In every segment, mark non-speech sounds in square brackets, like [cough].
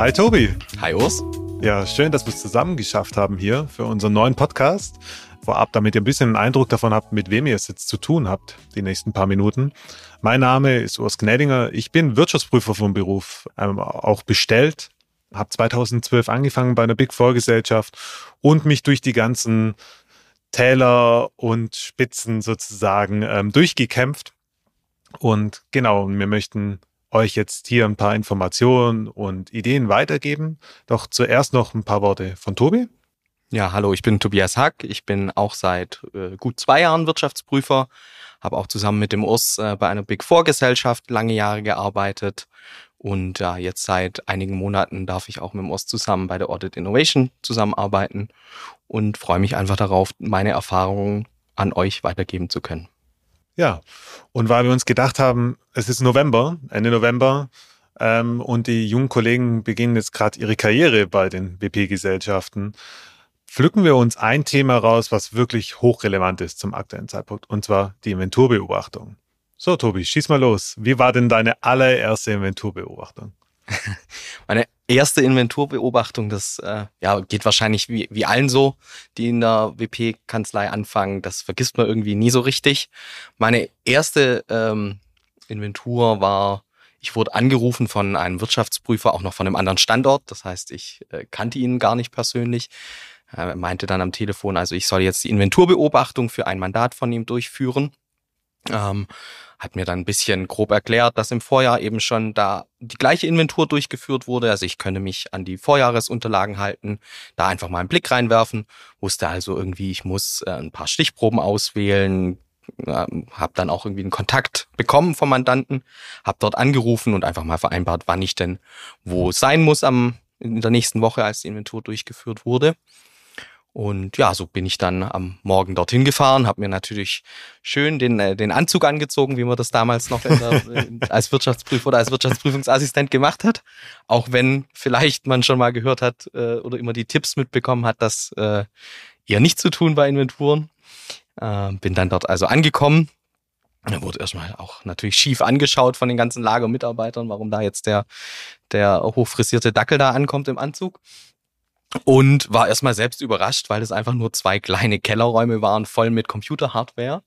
Hi Tobi. Hi Urs. Ja, schön, dass wir es zusammen geschafft haben hier für unseren neuen Podcast. Vorab, damit ihr ein bisschen einen Eindruck davon habt, mit wem ihr es jetzt zu tun habt, die nächsten paar Minuten. Mein Name ist Urs Gnädinger. Ich bin Wirtschaftsprüfer vom Beruf, ähm, auch bestellt. Habe 2012 angefangen bei einer Big Four Gesellschaft und mich durch die ganzen Täler und Spitzen sozusagen ähm, durchgekämpft. Und genau, wir möchten euch jetzt hier ein paar Informationen und Ideen weitergeben. Doch zuerst noch ein paar Worte von Tobi. Ja, hallo, ich bin Tobias Hack. Ich bin auch seit äh, gut zwei Jahren Wirtschaftsprüfer, habe auch zusammen mit dem Urs äh, bei einer Big Four Gesellschaft lange Jahre gearbeitet und ja, jetzt seit einigen Monaten darf ich auch mit dem Urs zusammen bei der Audit Innovation zusammenarbeiten und freue mich einfach darauf, meine Erfahrungen an euch weitergeben zu können. Ja, und weil wir uns gedacht haben, es ist November, Ende November, ähm, und die jungen Kollegen beginnen jetzt gerade ihre Karriere bei den BP-Gesellschaften, pflücken wir uns ein Thema raus, was wirklich hochrelevant ist zum aktuellen Zeitpunkt, und zwar die Inventurbeobachtung. So, Tobi, schieß mal los. Wie war denn deine allererste Inventurbeobachtung? [laughs] Meine erste Inventurbeobachtung, das äh, ja, geht wahrscheinlich wie, wie allen so, die in der WP-Kanzlei anfangen. Das vergisst man irgendwie nie so richtig. Meine erste ähm, Inventur war, ich wurde angerufen von einem Wirtschaftsprüfer, auch noch von einem anderen Standort. Das heißt, ich äh, kannte ihn gar nicht persönlich. Er meinte dann am Telefon, also ich soll jetzt die Inventurbeobachtung für ein Mandat von ihm durchführen. Ähm, hat mir dann ein bisschen grob erklärt, dass im Vorjahr eben schon da die gleiche Inventur durchgeführt wurde. Also ich könnte mich an die Vorjahresunterlagen halten, da einfach mal einen Blick reinwerfen. Wusste also irgendwie, ich muss äh, ein paar Stichproben auswählen, äh, habe dann auch irgendwie einen Kontakt bekommen vom Mandanten, habe dort angerufen und einfach mal vereinbart, wann ich denn wo sein muss am in der nächsten Woche, als die Inventur durchgeführt wurde. Und ja, so bin ich dann am Morgen dorthin gefahren, habe mir natürlich schön den, äh, den Anzug angezogen, wie man das damals noch der, [laughs] als Wirtschaftsprüfer oder als Wirtschaftsprüfungsassistent gemacht hat. Auch wenn vielleicht man schon mal gehört hat äh, oder immer die Tipps mitbekommen hat, das äh, eher nicht zu tun bei Inventuren. Äh, bin dann dort also angekommen. Da wurde erstmal auch natürlich schief angeschaut von den ganzen Lagermitarbeitern, warum da jetzt der, der hochfrisierte Dackel da ankommt im Anzug und war erstmal selbst überrascht, weil es einfach nur zwei kleine Kellerräume waren, voll mit Computerhardware.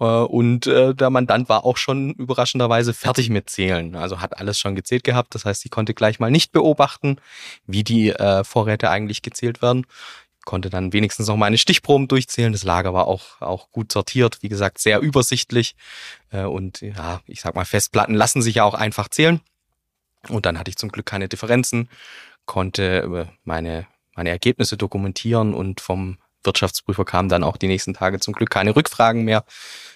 Äh, und äh, der Mandant war auch schon überraschenderweise fertig mit Zählen. Also hat alles schon gezählt gehabt. Das heißt, ich konnte gleich mal nicht beobachten, wie die äh, Vorräte eigentlich gezählt werden. Konnte dann wenigstens noch meine Stichproben durchzählen. Das Lager war auch, auch gut sortiert. Wie gesagt, sehr übersichtlich. Und ja, ich sag mal, Festplatten lassen sich ja auch einfach zählen. Und dann hatte ich zum Glück keine Differenzen konnte meine, meine Ergebnisse dokumentieren und vom Wirtschaftsprüfer kamen dann auch die nächsten Tage zum Glück keine Rückfragen mehr,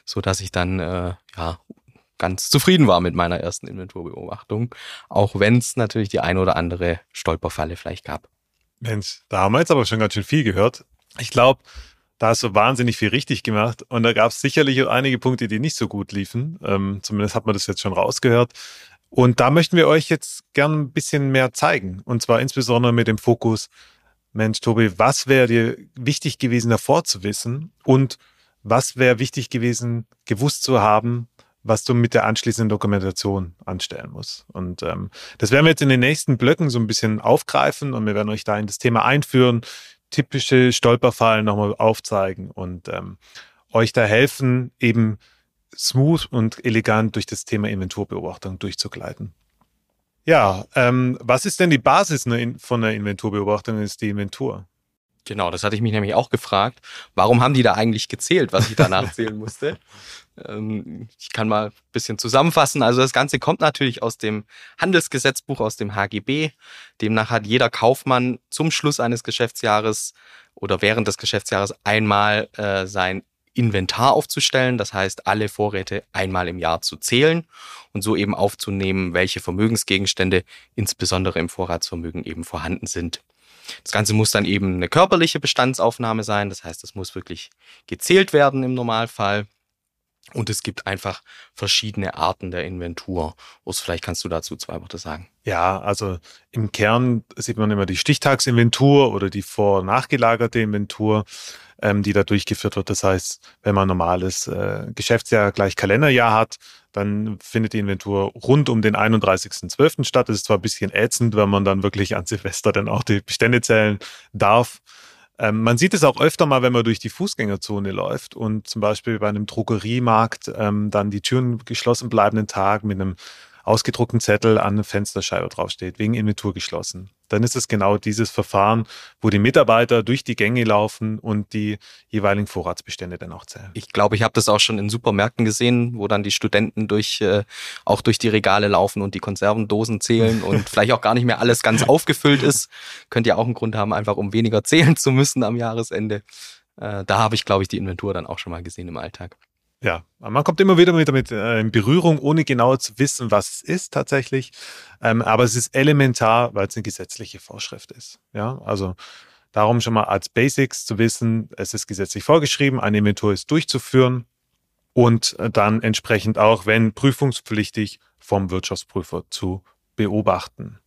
so dass ich dann äh, ja ganz zufrieden war mit meiner ersten Inventurbeobachtung, auch wenn es natürlich die ein oder andere Stolperfalle vielleicht gab. Mensch, da haben wir jetzt aber schon ganz schön viel gehört. Ich glaube, da hast du wahnsinnig viel richtig gemacht und da gab es sicherlich einige Punkte, die nicht so gut liefen. Ähm, zumindest hat man das jetzt schon rausgehört. Und da möchten wir euch jetzt gern ein bisschen mehr zeigen. Und zwar insbesondere mit dem Fokus, Mensch, Tobi, was wäre dir wichtig gewesen, davor zu wissen? Und was wäre wichtig gewesen, gewusst zu haben, was du mit der anschließenden Dokumentation anstellen musst. Und ähm, das werden wir jetzt in den nächsten Blöcken so ein bisschen aufgreifen und wir werden euch da in das Thema einführen, typische Stolperfallen nochmal aufzeigen und ähm, euch da helfen, eben smooth und elegant durch das Thema Inventurbeobachtung durchzugleiten. Ja, ähm, was ist denn die Basis von der Inventurbeobachtung? Das ist die Inventur. Genau, das hatte ich mich nämlich auch gefragt. Warum haben die da eigentlich gezählt, was ich danach [laughs] zählen musste? Ähm, ich kann mal ein bisschen zusammenfassen. Also das Ganze kommt natürlich aus dem Handelsgesetzbuch, aus dem HGB. Demnach hat jeder Kaufmann zum Schluss eines Geschäftsjahres oder während des Geschäftsjahres einmal äh, sein Inventar aufzustellen, das heißt alle Vorräte einmal im Jahr zu zählen und so eben aufzunehmen, welche Vermögensgegenstände insbesondere im Vorratsvermögen eben vorhanden sind. Das Ganze muss dann eben eine körperliche Bestandsaufnahme sein, das heißt, es muss wirklich gezählt werden im Normalfall. Und es gibt einfach verschiedene Arten der Inventur. Urs, vielleicht kannst du dazu zwei Worte sagen. Ja, also im Kern sieht man immer die Stichtagsinventur oder die vor- nachgelagerte Inventur, ähm, die da durchgeführt wird. Das heißt, wenn man normales äh, Geschäftsjahr gleich Kalenderjahr hat, dann findet die Inventur rund um den 31.12. statt. Das ist zwar ein bisschen ätzend, wenn man dann wirklich an Silvester dann auch die Bestände zählen darf. Ähm, man sieht es auch öfter mal, wenn man durch die Fußgängerzone läuft und zum Beispiel bei einem Drogeriemarkt ähm, dann die Türen geschlossen bleiben den Tag mit einem ausgedruckten Zettel an der Fensterscheibe draufsteht, wegen Inventur geschlossen. Dann ist es genau dieses Verfahren, wo die Mitarbeiter durch die Gänge laufen und die jeweiligen Vorratsbestände dann auch zählen. Ich glaube, ich habe das auch schon in Supermärkten gesehen, wo dann die Studenten durch äh, auch durch die Regale laufen und die Konservendosen zählen [laughs] und vielleicht auch gar nicht mehr alles ganz aufgefüllt ist. Könnte ja auch einen Grund haben, einfach um weniger [laughs] zählen zu müssen am Jahresende. Äh, da habe ich, glaube ich, die Inventur dann auch schon mal gesehen im Alltag. Ja, man kommt immer wieder mit damit äh, in Berührung, ohne genau zu wissen, was es ist tatsächlich. Ähm, aber es ist elementar, weil es eine gesetzliche Vorschrift ist. Ja, also darum schon mal als Basics zu wissen, es ist gesetzlich vorgeschrieben, eine Inventur ist durchzuführen und äh, dann entsprechend auch, wenn prüfungspflichtig, vom Wirtschaftsprüfer zu beobachten.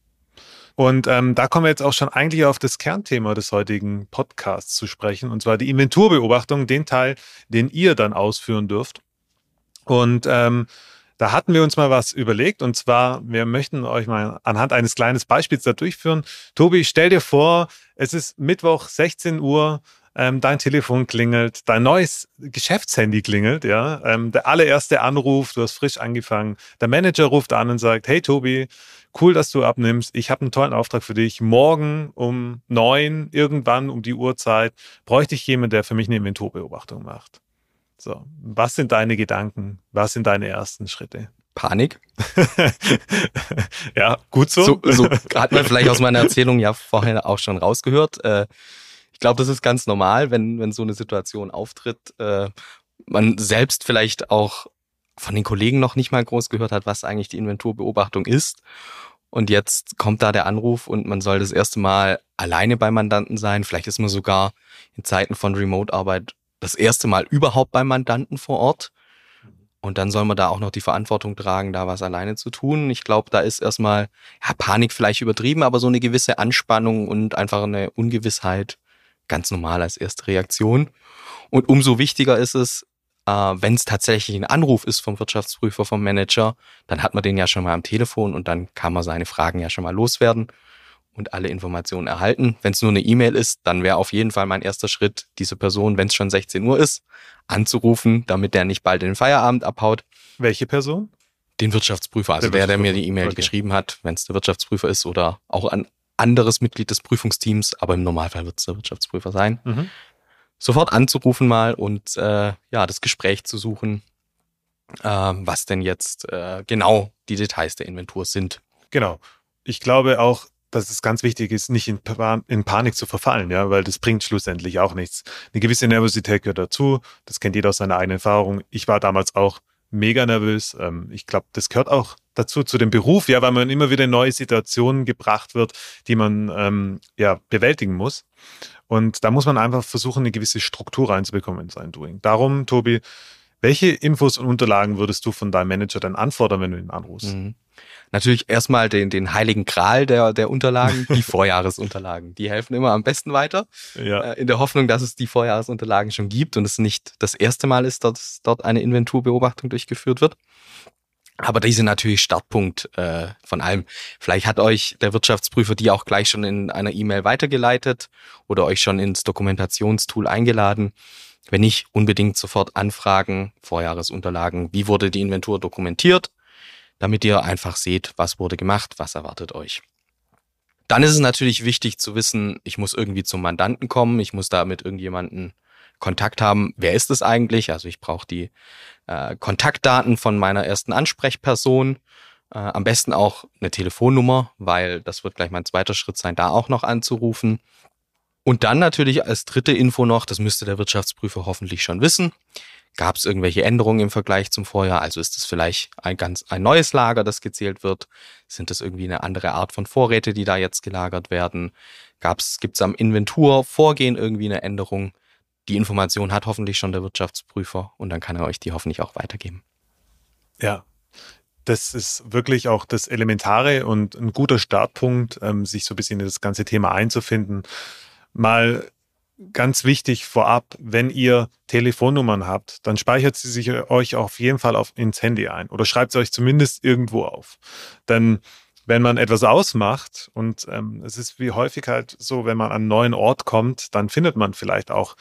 Und ähm, da kommen wir jetzt auch schon eigentlich auf das Kernthema des heutigen Podcasts zu sprechen, und zwar die Inventurbeobachtung, den Teil, den ihr dann ausführen dürft. Und ähm, da hatten wir uns mal was überlegt, und zwar, wir möchten euch mal anhand eines kleinen Beispiels da durchführen. Tobi, stell dir vor, es ist Mittwoch 16 Uhr, ähm, dein Telefon klingelt, dein neues Geschäftshandy klingelt, ja, ähm, der allererste Anruf, du hast frisch angefangen, der Manager ruft an und sagt, hey Tobi, cool, dass du abnimmst. Ich habe einen tollen Auftrag für dich. Morgen um neun, irgendwann um die Uhrzeit, bräuchte ich jemanden, der für mich eine Inventurbeobachtung macht. So, was sind deine Gedanken? Was sind deine ersten Schritte? Panik. [laughs] ja, gut so. So, so hat man vielleicht aus meiner Erzählung ja vorher auch schon rausgehört. Äh, ich glaube, das ist ganz normal, wenn, wenn so eine Situation auftritt. Äh, man selbst vielleicht auch von den Kollegen noch nicht mal groß gehört hat, was eigentlich die Inventurbeobachtung ist. Und jetzt kommt da der Anruf und man soll das erste Mal alleine beim Mandanten sein. Vielleicht ist man sogar in Zeiten von Remote-Arbeit das erste Mal überhaupt beim Mandanten vor Ort. Und dann soll man da auch noch die Verantwortung tragen, da was alleine zu tun. Ich glaube, da ist erstmal ja, Panik vielleicht übertrieben, aber so eine gewisse Anspannung und einfach eine Ungewissheit ganz normal als erste Reaktion. Und umso wichtiger ist es, äh, wenn es tatsächlich ein Anruf ist vom Wirtschaftsprüfer, vom Manager, dann hat man den ja schon mal am Telefon und dann kann man seine Fragen ja schon mal loswerden und alle Informationen erhalten. Wenn es nur eine E-Mail ist, dann wäre auf jeden Fall mein erster Schritt, diese Person, wenn es schon 16 Uhr ist, anzurufen, damit der nicht bald in den Feierabend abhaut. Welche Person? Den Wirtschaftsprüfer, also der, der, der mir die E-Mail okay. geschrieben hat, wenn es der Wirtschaftsprüfer ist oder auch ein anderes Mitglied des Prüfungsteams, aber im Normalfall wird es der Wirtschaftsprüfer sein. Mhm sofort anzurufen mal und äh, ja, das Gespräch zu suchen, äh, was denn jetzt äh, genau die Details der Inventur sind. Genau. Ich glaube auch, dass es ganz wichtig ist, nicht in, in, Panik zu verfallen, ja, weil das bringt schlussendlich auch nichts. Eine gewisse Nervosität gehört dazu. Das kennt jeder aus seiner eigenen Erfahrung. Ich war damals auch mega nervös. Ähm, ich glaube, das gehört auch dazu zu dem Beruf, ja, weil man immer wieder in neue Situationen gebracht wird, die man ähm, ja bewältigen muss. Und da muss man einfach versuchen, eine gewisse Struktur reinzubekommen in sein Doing. Darum, Tobi, welche Infos und Unterlagen würdest du von deinem Manager dann anfordern, wenn du ihn anrufst? Mhm. Natürlich erstmal den, den heiligen Gral der, der Unterlagen, die [laughs] Vorjahresunterlagen. Die helfen immer am besten weiter. Ja. Äh, in der Hoffnung, dass es die Vorjahresunterlagen schon gibt und es nicht das erste Mal ist, dass dort eine Inventurbeobachtung durchgeführt wird. Aber die sind natürlich Startpunkt äh, von allem. Vielleicht hat euch der Wirtschaftsprüfer die auch gleich schon in einer E-Mail weitergeleitet oder euch schon ins Dokumentationstool eingeladen. Wenn nicht, unbedingt sofort anfragen, Vorjahresunterlagen, wie wurde die Inventur dokumentiert, damit ihr einfach seht, was wurde gemacht, was erwartet euch. Dann ist es natürlich wichtig zu wissen, ich muss irgendwie zum Mandanten kommen, ich muss da mit irgendjemanden Kontakt haben, wer ist es eigentlich? Also ich brauche die äh, Kontaktdaten von meiner ersten Ansprechperson, äh, am besten auch eine Telefonnummer, weil das wird gleich mein zweiter Schritt sein, da auch noch anzurufen. Und dann natürlich als dritte Info noch, das müsste der Wirtschaftsprüfer hoffentlich schon wissen. Gab es irgendwelche Änderungen im Vergleich zum Vorjahr? Also ist es vielleicht ein ganz ein neues Lager, das gezählt wird? Sind das irgendwie eine andere Art von Vorräte, die da jetzt gelagert werden? Gab's gibt's am Inventurvorgehen irgendwie eine Änderung? Die Information hat hoffentlich schon der Wirtschaftsprüfer und dann kann er euch die hoffentlich auch weitergeben. Ja, das ist wirklich auch das Elementare und ein guter Startpunkt, ähm, sich so ein bisschen in das ganze Thema einzufinden. Mal ganz wichtig vorab, wenn ihr Telefonnummern habt, dann speichert sie sich euch auf jeden Fall auf, ins Handy ein oder schreibt sie euch zumindest irgendwo auf. Denn wenn man etwas ausmacht und ähm, es ist wie häufig halt so, wenn man an einen neuen Ort kommt, dann findet man vielleicht auch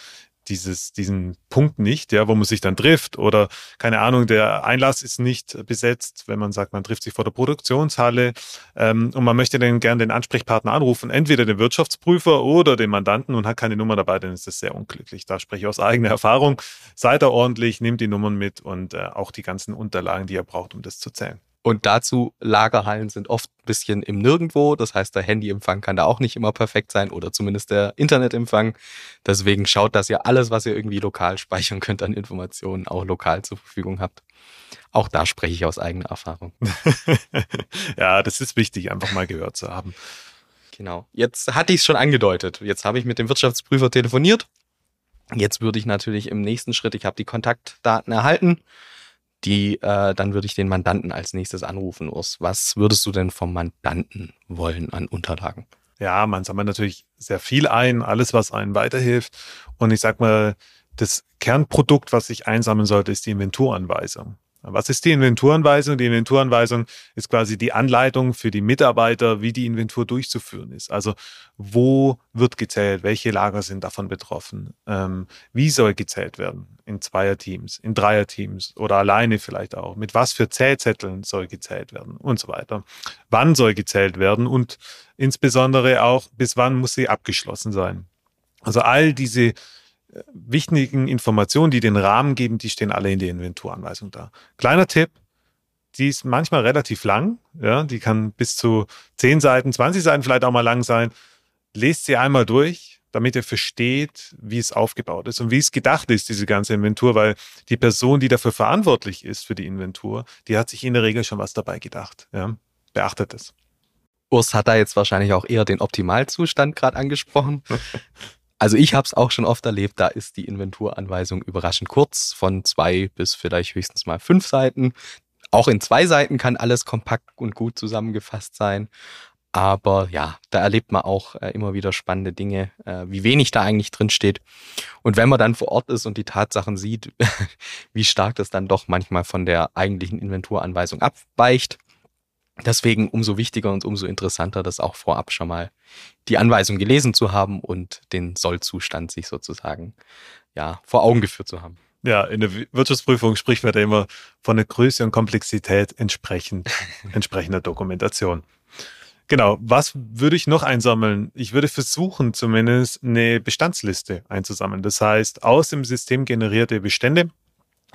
dieses, diesen Punkt nicht, ja, wo man sich dann trifft oder keine Ahnung, der Einlass ist nicht besetzt, wenn man sagt, man trifft sich vor der Produktionshalle ähm, und man möchte dann gerne den Ansprechpartner anrufen, entweder den Wirtschaftsprüfer oder den Mandanten und hat keine Nummer dabei, dann ist das sehr unglücklich. Da spreche ich aus eigener Erfahrung. Seid da ordentlich, nehmt die Nummern mit und äh, auch die ganzen Unterlagen, die ihr braucht, um das zu zählen. Und dazu, Lagerhallen sind oft ein bisschen im Nirgendwo. Das heißt, der Handyempfang kann da auch nicht immer perfekt sein oder zumindest der Internetempfang. Deswegen schaut, dass ihr alles, was ihr irgendwie lokal speichern könnt an Informationen, auch lokal zur Verfügung habt. Auch da spreche ich aus eigener Erfahrung. [laughs] ja, das ist wichtig, einfach mal gehört zu haben. Genau. Jetzt hatte ich es schon angedeutet. Jetzt habe ich mit dem Wirtschaftsprüfer telefoniert. Jetzt würde ich natürlich im nächsten Schritt, ich habe die Kontaktdaten erhalten die, äh, dann würde ich den Mandanten als nächstes anrufen. Urs, was würdest du denn vom Mandanten wollen an Unterlagen? Ja, man sammelt natürlich sehr viel ein, alles, was einem weiterhilft. Und ich sag mal, das Kernprodukt, was ich einsammeln sollte, ist die Inventuranweisung. Was ist die Inventuranweisung? Die Inventuranweisung ist quasi die Anleitung für die Mitarbeiter, wie die Inventur durchzuführen ist. Also wo wird gezählt? Welche Lager sind davon betroffen? Ähm, wie soll gezählt werden? In Zweierteams, in Dreierteams oder alleine vielleicht auch? Mit was für Zählzetteln soll gezählt werden? Und so weiter. Wann soll gezählt werden? Und insbesondere auch, bis wann muss sie abgeschlossen sein? Also all diese wichtigen Informationen, die den Rahmen geben, die stehen alle in der Inventuranweisung da. Kleiner Tipp, die ist manchmal relativ lang, ja, die kann bis zu 10 Seiten, 20 Seiten vielleicht auch mal lang sein. Lest sie einmal durch, damit ihr versteht, wie es aufgebaut ist und wie es gedacht ist, diese ganze Inventur, weil die Person, die dafür verantwortlich ist für die Inventur, die hat sich in der Regel schon was dabei gedacht. Ja. Beachtet es. Urs hat da jetzt wahrscheinlich auch eher den Optimalzustand gerade angesprochen. [laughs] Also ich habe es auch schon oft erlebt, da ist die Inventuranweisung überraschend kurz, von zwei bis vielleicht höchstens mal fünf Seiten. Auch in zwei Seiten kann alles kompakt und gut zusammengefasst sein. Aber ja, da erlebt man auch äh, immer wieder spannende Dinge, äh, wie wenig da eigentlich drin steht. Und wenn man dann vor Ort ist und die Tatsachen sieht, [laughs] wie stark das dann doch manchmal von der eigentlichen Inventuranweisung abweicht, Deswegen umso wichtiger und umso interessanter, das auch vorab schon mal die Anweisung gelesen zu haben und den Sollzustand sich sozusagen ja vor Augen geführt zu haben. Ja, in der Wirtschaftsprüfung spricht man da immer von der Größe und Komplexität entsprechend [laughs] entsprechender Dokumentation. Genau, was würde ich noch einsammeln? Ich würde versuchen, zumindest eine Bestandsliste einzusammeln. Das heißt, aus dem System generierte Bestände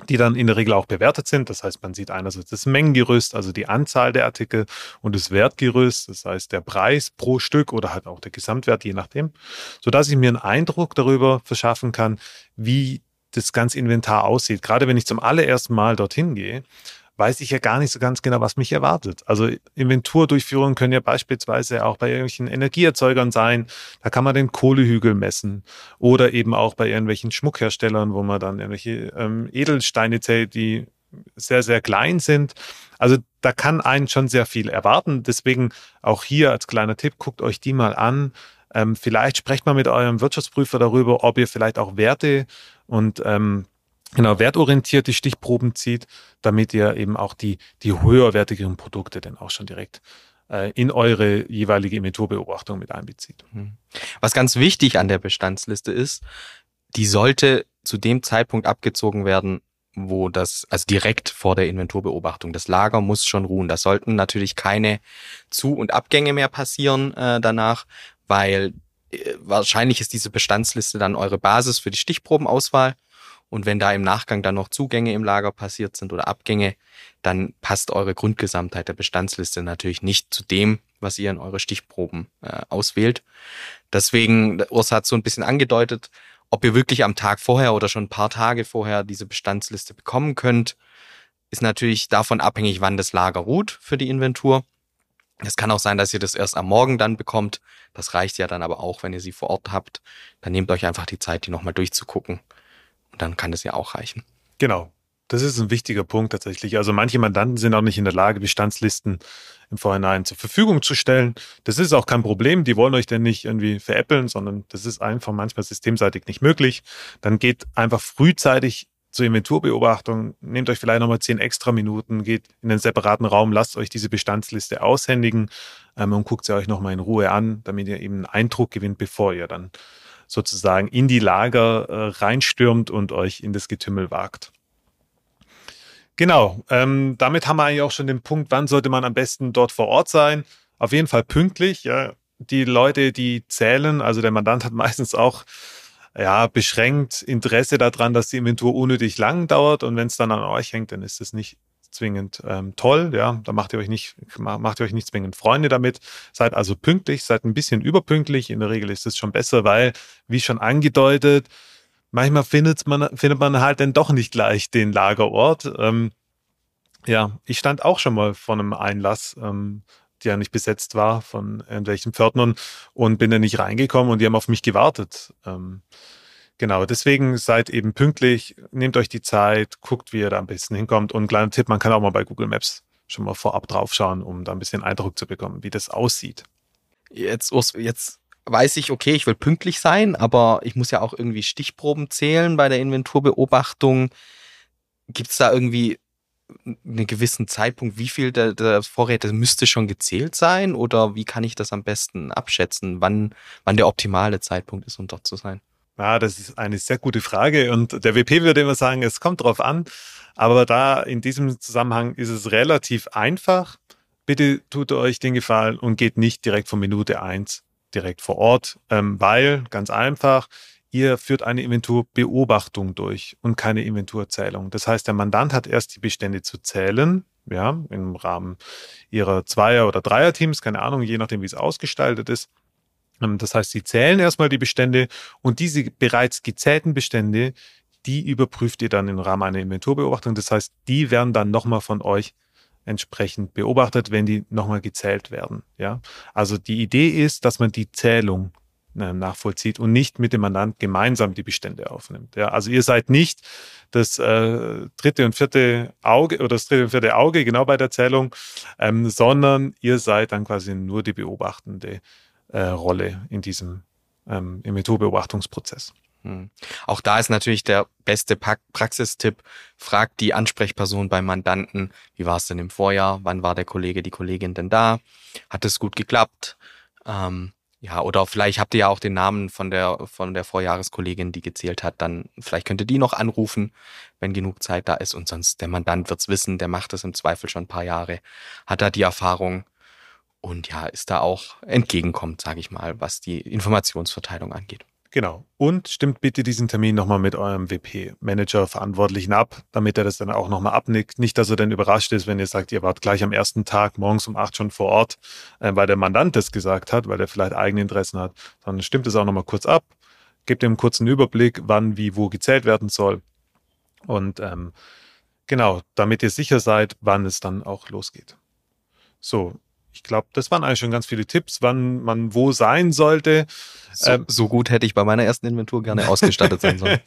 die dann in der Regel auch bewertet sind. Das heißt, man sieht einerseits das Mengengerüst, also die Anzahl der Artikel und das Wertgerüst, das heißt der Preis pro Stück oder halt auch der Gesamtwert, je nachdem, sodass ich mir einen Eindruck darüber verschaffen kann, wie das ganze Inventar aussieht. Gerade wenn ich zum allerersten Mal dorthin gehe, weiß ich ja gar nicht so ganz genau, was mich erwartet. Also Inventurdurchführungen können ja beispielsweise auch bei irgendwelchen Energieerzeugern sein. Da kann man den Kohlehügel messen. Oder eben auch bei irgendwelchen Schmuckherstellern, wo man dann irgendwelche ähm, Edelsteine zählt, die sehr, sehr klein sind. Also da kann einen schon sehr viel erwarten. Deswegen auch hier als kleiner Tipp, guckt euch die mal an. Ähm, vielleicht sprecht mal mit eurem Wirtschaftsprüfer darüber, ob ihr vielleicht auch Werte und ähm, genau wertorientierte Stichproben zieht, damit ihr eben auch die, die höherwertigeren Produkte dann auch schon direkt äh, in eure jeweilige Inventurbeobachtung mit einbezieht. Mhm. Was ganz wichtig an der Bestandsliste ist, die sollte zu dem Zeitpunkt abgezogen werden, wo das, also direkt vor der Inventurbeobachtung. Das Lager muss schon ruhen. Da sollten natürlich keine Zu- und Abgänge mehr passieren äh, danach, weil äh, wahrscheinlich ist diese Bestandsliste dann eure Basis für die Stichprobenauswahl Und wenn da im Nachgang dann noch Zugänge im Lager passiert sind oder Abgänge, dann passt eure Grundgesamtheit der Bestandsliste natürlich nicht zu dem, was ihr in eure Stichproben äh, auswählt. Deswegen, Urs hat so ein bisschen angedeutet, ob ihr wirklich am Tag vorher oder schon ein paar Tage vorher diese Bestandsliste bekommen könnt, ist natürlich davon abhängig, wann das Lager ruht für die Inventur. Es kann auch sein, dass ihr das erst am Morgen dann bekommt. Das reicht ja dann aber auch, wenn ihr sie vor Ort habt. Dann nehmt euch einfach die Zeit, die nochmal durchzugucken. Dann kann das ja auch reichen. Genau. Das ist ein wichtiger Punkt tatsächlich. Also manche Mandanten sind auch nicht in der Lage, Bestandslisten im Vorhinein zur Verfügung zu stellen. Das ist auch kein Problem. Die wollen euch denn nicht irgendwie veräppeln, sondern das ist einfach manchmal systemseitig nicht möglich. Dann geht einfach frühzeitig zur Inventurbeobachtung. Nehmt euch vielleicht nochmal zehn extra Minuten, geht in einen separaten Raum, lasst euch diese Bestandsliste aushändigen ähm, und guckt sie euch nochmal in Ruhe an, damit ihr eben einen Eindruck gewinnt, bevor ihr dann sozusagen in die Lager äh, reinstürmt und euch in das Getümmel wagt. Genau, ähm, damit haben wir eigentlich auch schon den Punkt, wann sollte man am besten dort vor Ort sein. Auf jeden Fall pünktlich. Ja. Die Leute, die zählen, also der Mandant hat [laughs] meistens auch ja, beschränkt Interesse daran, dass die Inventur unnötig lang dauert. Und wenn es dann an euch hängt, dann ist es nicht zwingend ähm, toll. Ja, da macht ihr euch nicht, macht ihr euch nicht zwingend Freunde damit. Seid also pünktlich, seid ein bisschen überpünktlich. In der Regel ist es schon besser, weil, wie schon angedeutet, manchmal findet man, findet man halt dann doch nicht gleich den Lagerort. Ähm, ja, ich stand auch schon mal vor einem Einlass, ähm, der nicht besetzt war von irgendwelchen Pförtnern und bin dann nicht reingekommen und die haben auf mich gewartet. Ähm, genau, deswegen seid eben pünktlich, nehmt euch die Zeit, guckt, wie ihr da am besten hinkommt. Und ein kleiner Tipp, man kann auch mal bei Google Maps schon mal vorab draufschauen, um da ein bisschen Eindruck zu bekommen, wie das aussieht. Jetzt, jetzt weiß ich, okay, ich will pünktlich sein, aber ich muss ja auch irgendwie Stichproben zählen bei der Inventurbeobachtung. Gibt es da irgendwie einen gewissen Zeitpunkt, wie viel der, der, Vorräte müsste schon gezählt sein? Oder wie kann ich das am besten abschätzen, wann, wann der optimale Zeitpunkt ist, um dort zu sein? Ja, das ist eine sehr gute Frage und der WP würde immer sagen, es kommt drauf an. Aber da in diesem Zusammenhang ist es relativ einfach. Bitte tut euch den Gefallen und geht nicht direkt von Minute eins direkt vor Ort, ähm, weil ganz einfach, ihr führt eine Inventurbeobachtung durch und keine Inventurzählung. Das heißt, der Mandant hat erst die Bestände zu zählen, ja, im Rahmen ihrer Zweier- oder Dreier-Teams, keine Ahnung, je nachdem, wie es ausgestaltet ist. Ähm, das heißt, sie zählen erstmal die Bestände und diese bereits gezählten Bestände, die überprüft ihr dann im Rahmen einer Inventurbeobachtung. Das heißt, die werden dann nochmal von euch entsprechend beobachtet, wenn die nochmal gezählt werden. Ja, also die Idee ist, dass man die Zählung äh, nachvollzieht und nicht mit dem Mandant gemeinsam die Bestände aufnimmt. Ja, also ihr seid nicht das äh, dritte und vierte Auge oder das dritte und vierte Auge genau bei der Zählung, ähm, sondern ihr seid dann quasi nur die beobachtende äh, Rolle in diesem ähm, Inventurbeobachtungsprozess. Hm. Auch da ist natürlich der beste Praxistipp, fragt die Ansprechperson beim Mandanten, wie war es denn im Vorjahr, wann war der Kollege, die Kollegin denn da, hat es gut geklappt, ähm, ja, oder vielleicht habt ihr ja auch den Namen von der, von der Vorjahreskollegin, die gezählt hat, dann vielleicht könnt ihr die noch anrufen, wenn genug Zeit da ist und sonst der Mandant wird's wissen, der macht das im Zweifel schon ein paar Jahre, hat da die Erfahrung und ja, ist da auch entgegenkommt, sage ich mal, was die Informationsverteilung angeht. Genau. Und stimmt bitte diesen Termin nochmal mit eurem WP-Manager Verantwortlichen ab, damit er das dann auch nochmal abnickt. Nicht, dass er dann überrascht ist, wenn ihr sagt, ihr wart gleich am ersten Tag morgens um acht schon vor Ort, äh, weil der Mandant das gesagt hat, weil er vielleicht eigene Interessen hat. Dann stimmt es auch nochmal kurz ab, gebt ihm einen kurzen Überblick, wann, wie, wo gezählt werden soll. Und ähm, genau, damit ihr sicher seid, wann es dann auch losgeht. So, ich glaube, das waren eigentlich schon ganz viele Tipps, wann man wo sein sollte. So, ähm, so, gut hätte ich bei meiner ersten Inventur gerne ausgestattet sein sollen.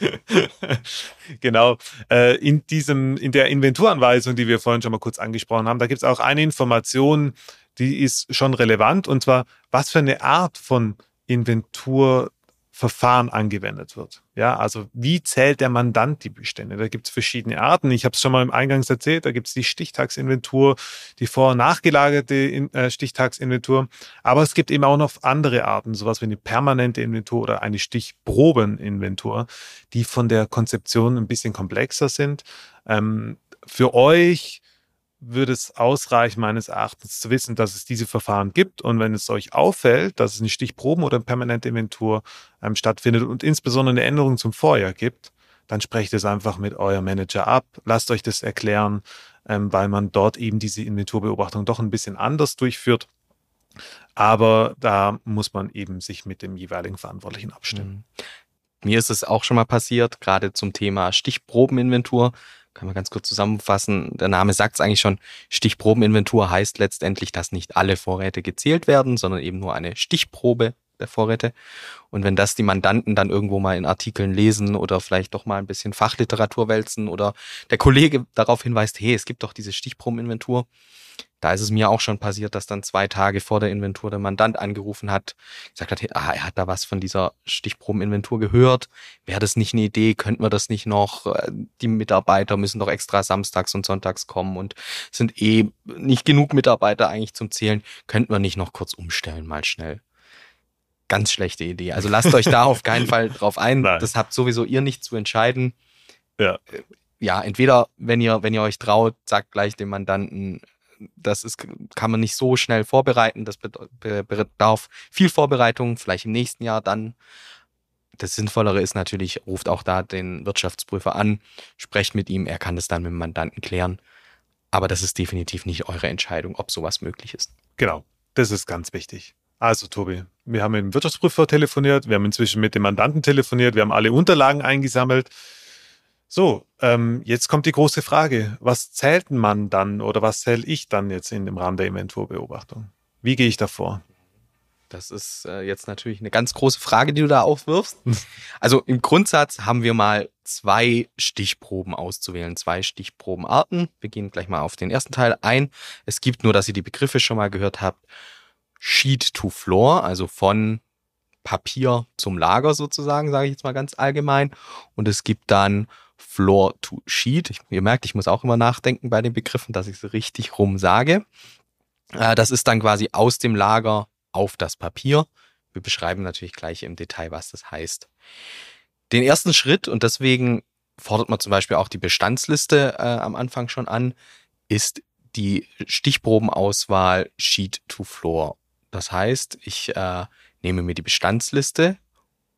[laughs] genau. Äh, in diesem, in der Inventuranweisung, die wir vorhin schon mal kurz angesprochen haben, da gibt es auch eine Information, die ist schon relevant, und zwar, was für eine Art von Inventur Verfahren angewendet wird. Ja, also wie zählt der Mandant die Bestände? Da gibt es verschiedene Arten. Ich habe es schon mal im Eingangs erzählt. Da gibt es die Stichtagsinventur, die vor- und nachgelagerte äh, Stichtagsinventur. Aber es gibt eben auch noch andere Arten, sowas wie eine permanente Inventur oder eine Stichprobeninventur, die von der Konzeption ein bisschen komplexer sind. Ähm, für euch würde es ausreichen, meines Erachtens zu wissen, dass es diese Verfahren gibt. Und wenn es euch auffällt, dass es eine Stichproben- oder eine permanente Inventur ähm, stattfindet und insbesondere eine Änderung zum Vorjahr gibt, dann sprecht es einfach mit eurem Manager ab, lasst euch das erklären, ähm, weil man dort eben diese Inventurbeobachtung doch ein bisschen anders durchführt. Aber da muss man eben sich mit dem jeweiligen Verantwortlichen abstimmen. Mhm. Mir ist es auch schon mal passiert, gerade zum Thema Stichprobeninventur. Kann man ganz kurz zusammenfassen. Der Name sagt es eigentlich schon. Stichprobeninventur heißt letztendlich, dass nicht alle Vorräte gezählt werden, sondern eben nur eine Stichprobe der Vorräte. Und wenn das die Mandanten dann irgendwo mal in Artikeln lesen oder vielleicht doch mal ein bisschen Fachliteratur wälzen oder der Kollege darauf hinweist, hey, es gibt doch diese Stichprobeninventur, da ist es mir auch schon passiert, dass dann zwei Tage vor der Inventur der Mandant angerufen hat, gesagt hat, ah, er hat da was von dieser Stichprobeninventur gehört. Wäre das nicht eine Idee? Könnten wir das nicht noch? Die Mitarbeiter müssen doch extra samstags und sonntags kommen und sind eh nicht genug Mitarbeiter eigentlich zum Zählen. Könnten wir nicht noch kurz umstellen, mal schnell? Ganz schlechte Idee. Also lasst euch da auf keinen Fall [laughs] drauf ein. Nein. Das habt sowieso ihr nicht zu entscheiden. Ja ja, entweder, wenn ihr, wenn ihr euch traut, sagt gleich dem Mandanten, das ist, kann man nicht so schnell vorbereiten. Das bedarf viel Vorbereitung, vielleicht im nächsten Jahr dann. Das Sinnvollere ist natürlich, ruft auch da den Wirtschaftsprüfer an, sprecht mit ihm, er kann das dann mit dem Mandanten klären. Aber das ist definitiv nicht eure Entscheidung, ob sowas möglich ist. Genau, das ist ganz wichtig. Also, Tobi, wir haben mit dem Wirtschaftsprüfer telefoniert, wir haben inzwischen mit dem Mandanten telefoniert, wir haben alle Unterlagen eingesammelt. So, ähm, jetzt kommt die große Frage. Was zählt man dann oder was zähle ich dann jetzt in dem Rahmen der Inventurbeobachtung? Wie gehe ich davor? Das ist äh, jetzt natürlich eine ganz große Frage, die du da aufwirfst. [laughs] also im Grundsatz haben wir mal zwei Stichproben auszuwählen, zwei Stichprobenarten. Wir gehen gleich mal auf den ersten Teil ein. Es gibt nur, dass ihr die Begriffe schon mal gehört habt, Sheet to Floor, also von Papier zum Lager sozusagen, sage ich jetzt mal ganz allgemein. Und es gibt dann Floor to Sheet. Ihr merkt, ich muss auch immer nachdenken bei den Begriffen, dass ich es richtig rum sage. Äh, das ist dann quasi aus dem Lager auf das Papier. Wir beschreiben natürlich gleich im Detail, was das heißt. Den ersten Schritt, und deswegen fordert man zum Beispiel auch die Bestandsliste äh, am Anfang schon an, ist die Stichprobenauswahl Sheet to Floor. Das heißt, ich äh, nehme mir die Bestandsliste,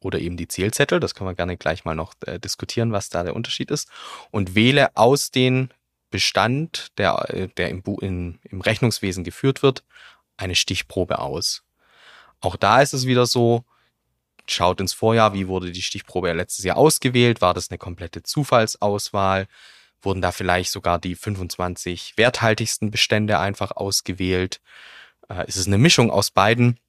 oder eben die Zählzettel. Das können wir gerne gleich mal noch äh, diskutieren, was da der Unterschied ist. Und wähle aus den Bestand, der, äh, der im, in, im Rechnungswesen geführt wird, eine Stichprobe aus. Auch da ist es wieder so, schaut ins Vorjahr, wie wurde die Stichprobe letztes Jahr ausgewählt? War das eine komplette Zufallsauswahl? Wurden da vielleicht sogar die 25 werthaltigsten Bestände einfach ausgewählt? Äh, ist es eine Mischung aus beiden?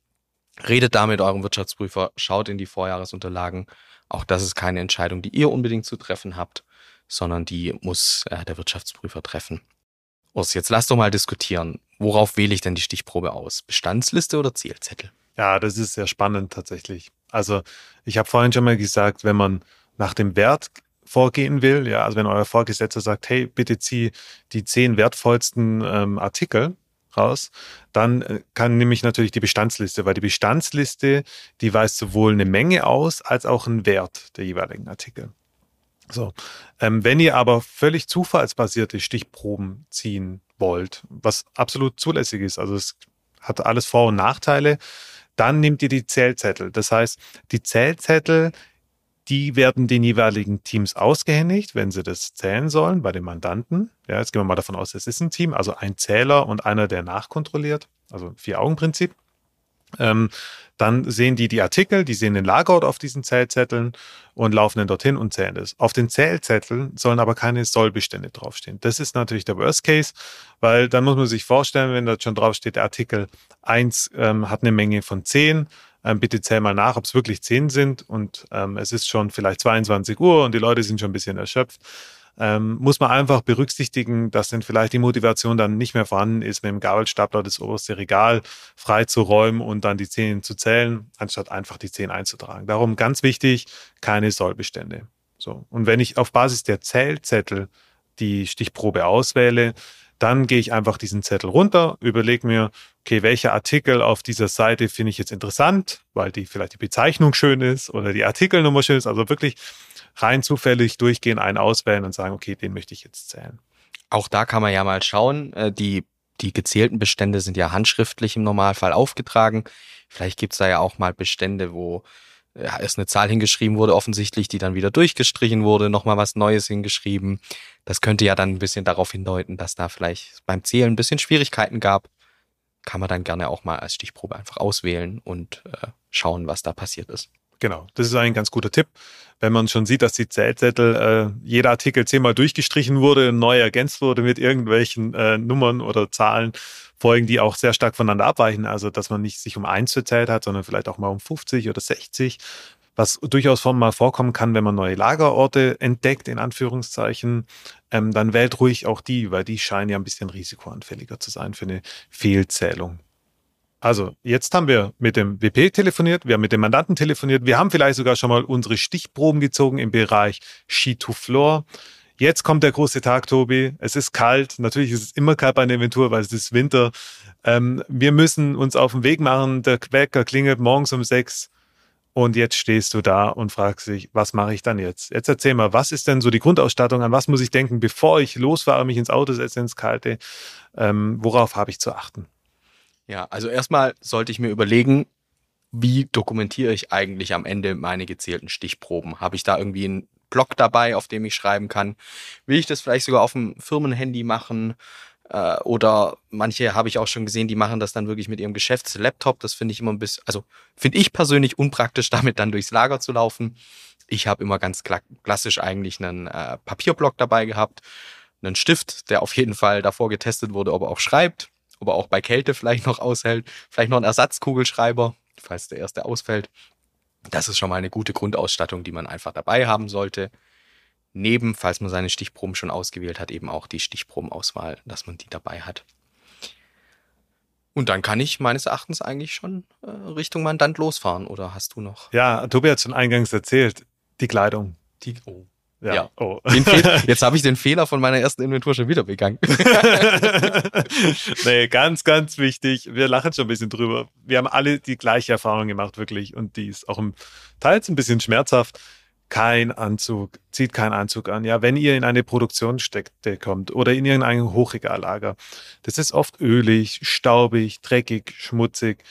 Redet da mit eurem Wirtschaftsprüfer, schaut in die Vorjahresunterlagen. Auch das ist keine Entscheidung, die ihr unbedingt zu treffen habt, sondern die muss äh, der Wirtschaftsprüfer treffen. Urs, jetzt lasst doch mal diskutieren. Worauf wähle ich denn die Stichprobe aus? Bestandsliste oder Zielzettel? Ja, das ist sehr spannend tatsächlich. Also ich habe vorhin schon mal gesagt, wenn man nach dem Wert vorgehen will, ja, also wenn euer Vorgesetzter sagt, hey, bitte zieh die zehn wertvollsten ähm, Artikel, raus. Dann äh, kann nämlich natürlich die Bestandsliste, weil die Bestandsliste, die weist sowohl eine Menge aus als auch einen Wert der jeweiligen Artikel. So, ähm, wenn ihr aber völlig zufallsbasierte Stichproben ziehen wollt, was absolut zulässig ist, also es hat alles Vor- und Nachteile, dann nehmt ihr die Zählzettel. Das heißt, die Zählzettel, die werden den jeweiligen Teams ausgehändigt, wenn sie das zählen sollen bei den Mandanten. Ja, jetzt gehen wir mal davon aus, es ist ein Team, also ein Zähler und einer, der nachkontrolliert, also Vier-Augen-Prinzip. Ähm, dann sehen die die Artikel, die sehen den Lagerort auf diesen Zählzetteln und laufen dann dorthin und zählen das. Auf den Zählzetteln sollen aber keine Sollbestände draufstehen. Das ist natürlich der Worst Case, weil dann muss man sich vorstellen, wenn da schon draufsteht, der Artikel 1 ähm, hat eine Menge von 10, ähm, bitte zähl mal nach, ob es wirklich 10 sind und ähm, es ist schon vielleicht 22 Uhr und die Leute sind schon ein bisschen erschöpft ähm, muss man einfach berücksichtigen, dass dann vielleicht die Motivation dann nicht mehr vorhanden ist, mit dem Gabelstapler das oberste Regal freizuräumen und dann die Zehen zu zählen, anstatt einfach die Zehen einzutragen. Darum ganz wichtig, keine Sollbestände. So. Und wenn ich auf Basis der Zählzettel die Stichprobe auswähle, dann gehe ich einfach diesen Zettel runter, überlege mir, okay, welcher Artikel auf dieser Seite finde ich jetzt interessant, weil die vielleicht die Bezeichnung schön ist oder die Artikelnummer schön ist. Also wirklich rein zufällig durchgehen, einen auswählen und sagen, okay, den möchte ich jetzt zählen. Auch da kann man ja mal schauen. Äh, die, die gezählten Bestände sind ja handschriftlich im Normalfall aufgetragen. Vielleicht gibt es da ja auch mal Bestände, wo ja, ist eine Zahl hingeschrieben wurde, offensichtlich, die dann wieder durchgestrichen wurde, nochmal was Neues hingeschrieben. Das könnte ja dann ein bisschen darauf hindeuten, dass da vielleicht beim Zählen ein bisschen Schwierigkeiten gab. Kann man dann gerne auch mal als Stichprobe einfach auswählen und äh, schauen, was da passiert ist. Genau, das ist ein ganz guter Tipp. Wenn man schon sieht, dass die Zählzettel, äh, jeder Artikel zehnmal durchgestrichen wurde, neu ergänzt wurde mit irgendwelchen äh, Nummern oder Zahlen, Folgen, die auch sehr stark voneinander abweichen. Also, dass man nicht sich um eins verzählt hat, sondern vielleicht auch mal um 50 oder 60. Was durchaus mal vorkommen kann, wenn man neue Lagerorte entdeckt, in Anführungszeichen, ähm, dann wählt ruhig auch die, weil die scheinen ja ein bisschen risikoanfälliger zu sein für eine Fehlzählung. Also, jetzt haben wir mit dem WP telefoniert, wir haben mit dem Mandanten telefoniert, wir haben vielleicht sogar schon mal unsere Stichproben gezogen im Bereich Sheet to Floor. Jetzt kommt der große Tag, Tobi. Es ist kalt. Natürlich ist es immer kalt bei einer Inventur, weil es ist Winter. Ähm, wir müssen uns auf den Weg machen. Der Wecker klingelt morgens um sechs. Und jetzt stehst du da und fragst dich, was mache ich dann jetzt? Jetzt erzähl mal, was ist denn so die Grundausstattung? An was muss ich denken, bevor ich losfahre, mich ins Auto setze, ins Kalte? Ähm, worauf habe ich zu achten? Ja, also erstmal sollte ich mir überlegen, wie dokumentiere ich eigentlich am Ende meine gezählten Stichproben? Habe ich da irgendwie einen Blog dabei, auf dem ich schreiben kann. Will ich das vielleicht sogar auf dem Firmenhandy machen? Äh, oder manche habe ich auch schon gesehen, die machen das dann wirklich mit ihrem Geschäftslaptop. Das finde ich immer ein bisschen, also finde ich persönlich unpraktisch, [laughs] damit dann durchs Lager zu laufen. Ich habe immer ganz klassisch eigentlich einen äh, Papierblock dabei gehabt, einen Stift, der auf jeden Fall davor getestet wurde, ob er auch schreibt, ob er auch bei Kälte vielleicht noch aushält, vielleicht noch einen Ersatzkugelschreiber, falls der erste ausfällt. Das ist schon mal eine gute Grundausstattung, die man einfach dabei haben sollte. Neben, falls man seine Stichproben schon ausgewählt hat, eben auch die Stichprobenauswahl, dass man die dabei hat. Und dann kann ich meines Erachtens eigentlich schon äh, Richtung Mandant losfahren. Oder hast du noch? Ja, Tobi hat schon eingangs erzählt. Die Kleidung. Die, oh. Ja. ja. Oh. [laughs] Jetzt habe ich den Fehler von meiner ersten Inventur schon wieder begangen. nee, ganz, ganz wichtig. Wir lachen schon ein bisschen drüber. Wir haben alle die gleiche Erfahrung gemacht, wirklich. Und die ist auch im, teils ein bisschen schmerzhaft. Kein Anzug, zieht keinen Anzug an. Ja, wenn ihr in eine Produktionsstätte kommt oder in irgendein Hochregallager, das ist oft ölig, staubig, dreckig, schmutzig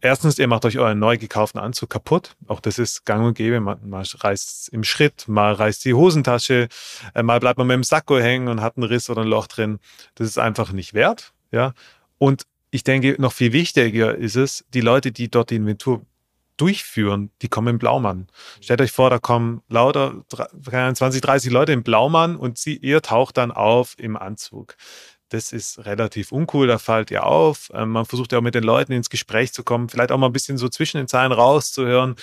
erstens, ihr macht euch euren neu gekauften Anzug kaputt. Auch das ist gang und gäbe. Man, man reißt im Schritt, mal reißt die Hosentasche, äh, mal bleibt man mit dem Sakko hängen und hat einen Riss oder ein Loch drin. Das ist einfach nicht wert. Ja. Und ich denke, noch viel wichtiger ist es, die Leute, die dort die Inventur durchführen, die kommen im Blaumann. Stellt euch vor, da kommen lauter 20, 30 Leute im Blaumann und sie, ihr taucht dann auf im Anzug. Das ist relativ uncool, da fällt ihr auf. Ähm, man versucht ja auch mit den Leuten ins Gespräch zu kommen, vielleicht auch mal ein bisschen so zwischen den Zeilen rauszuhören.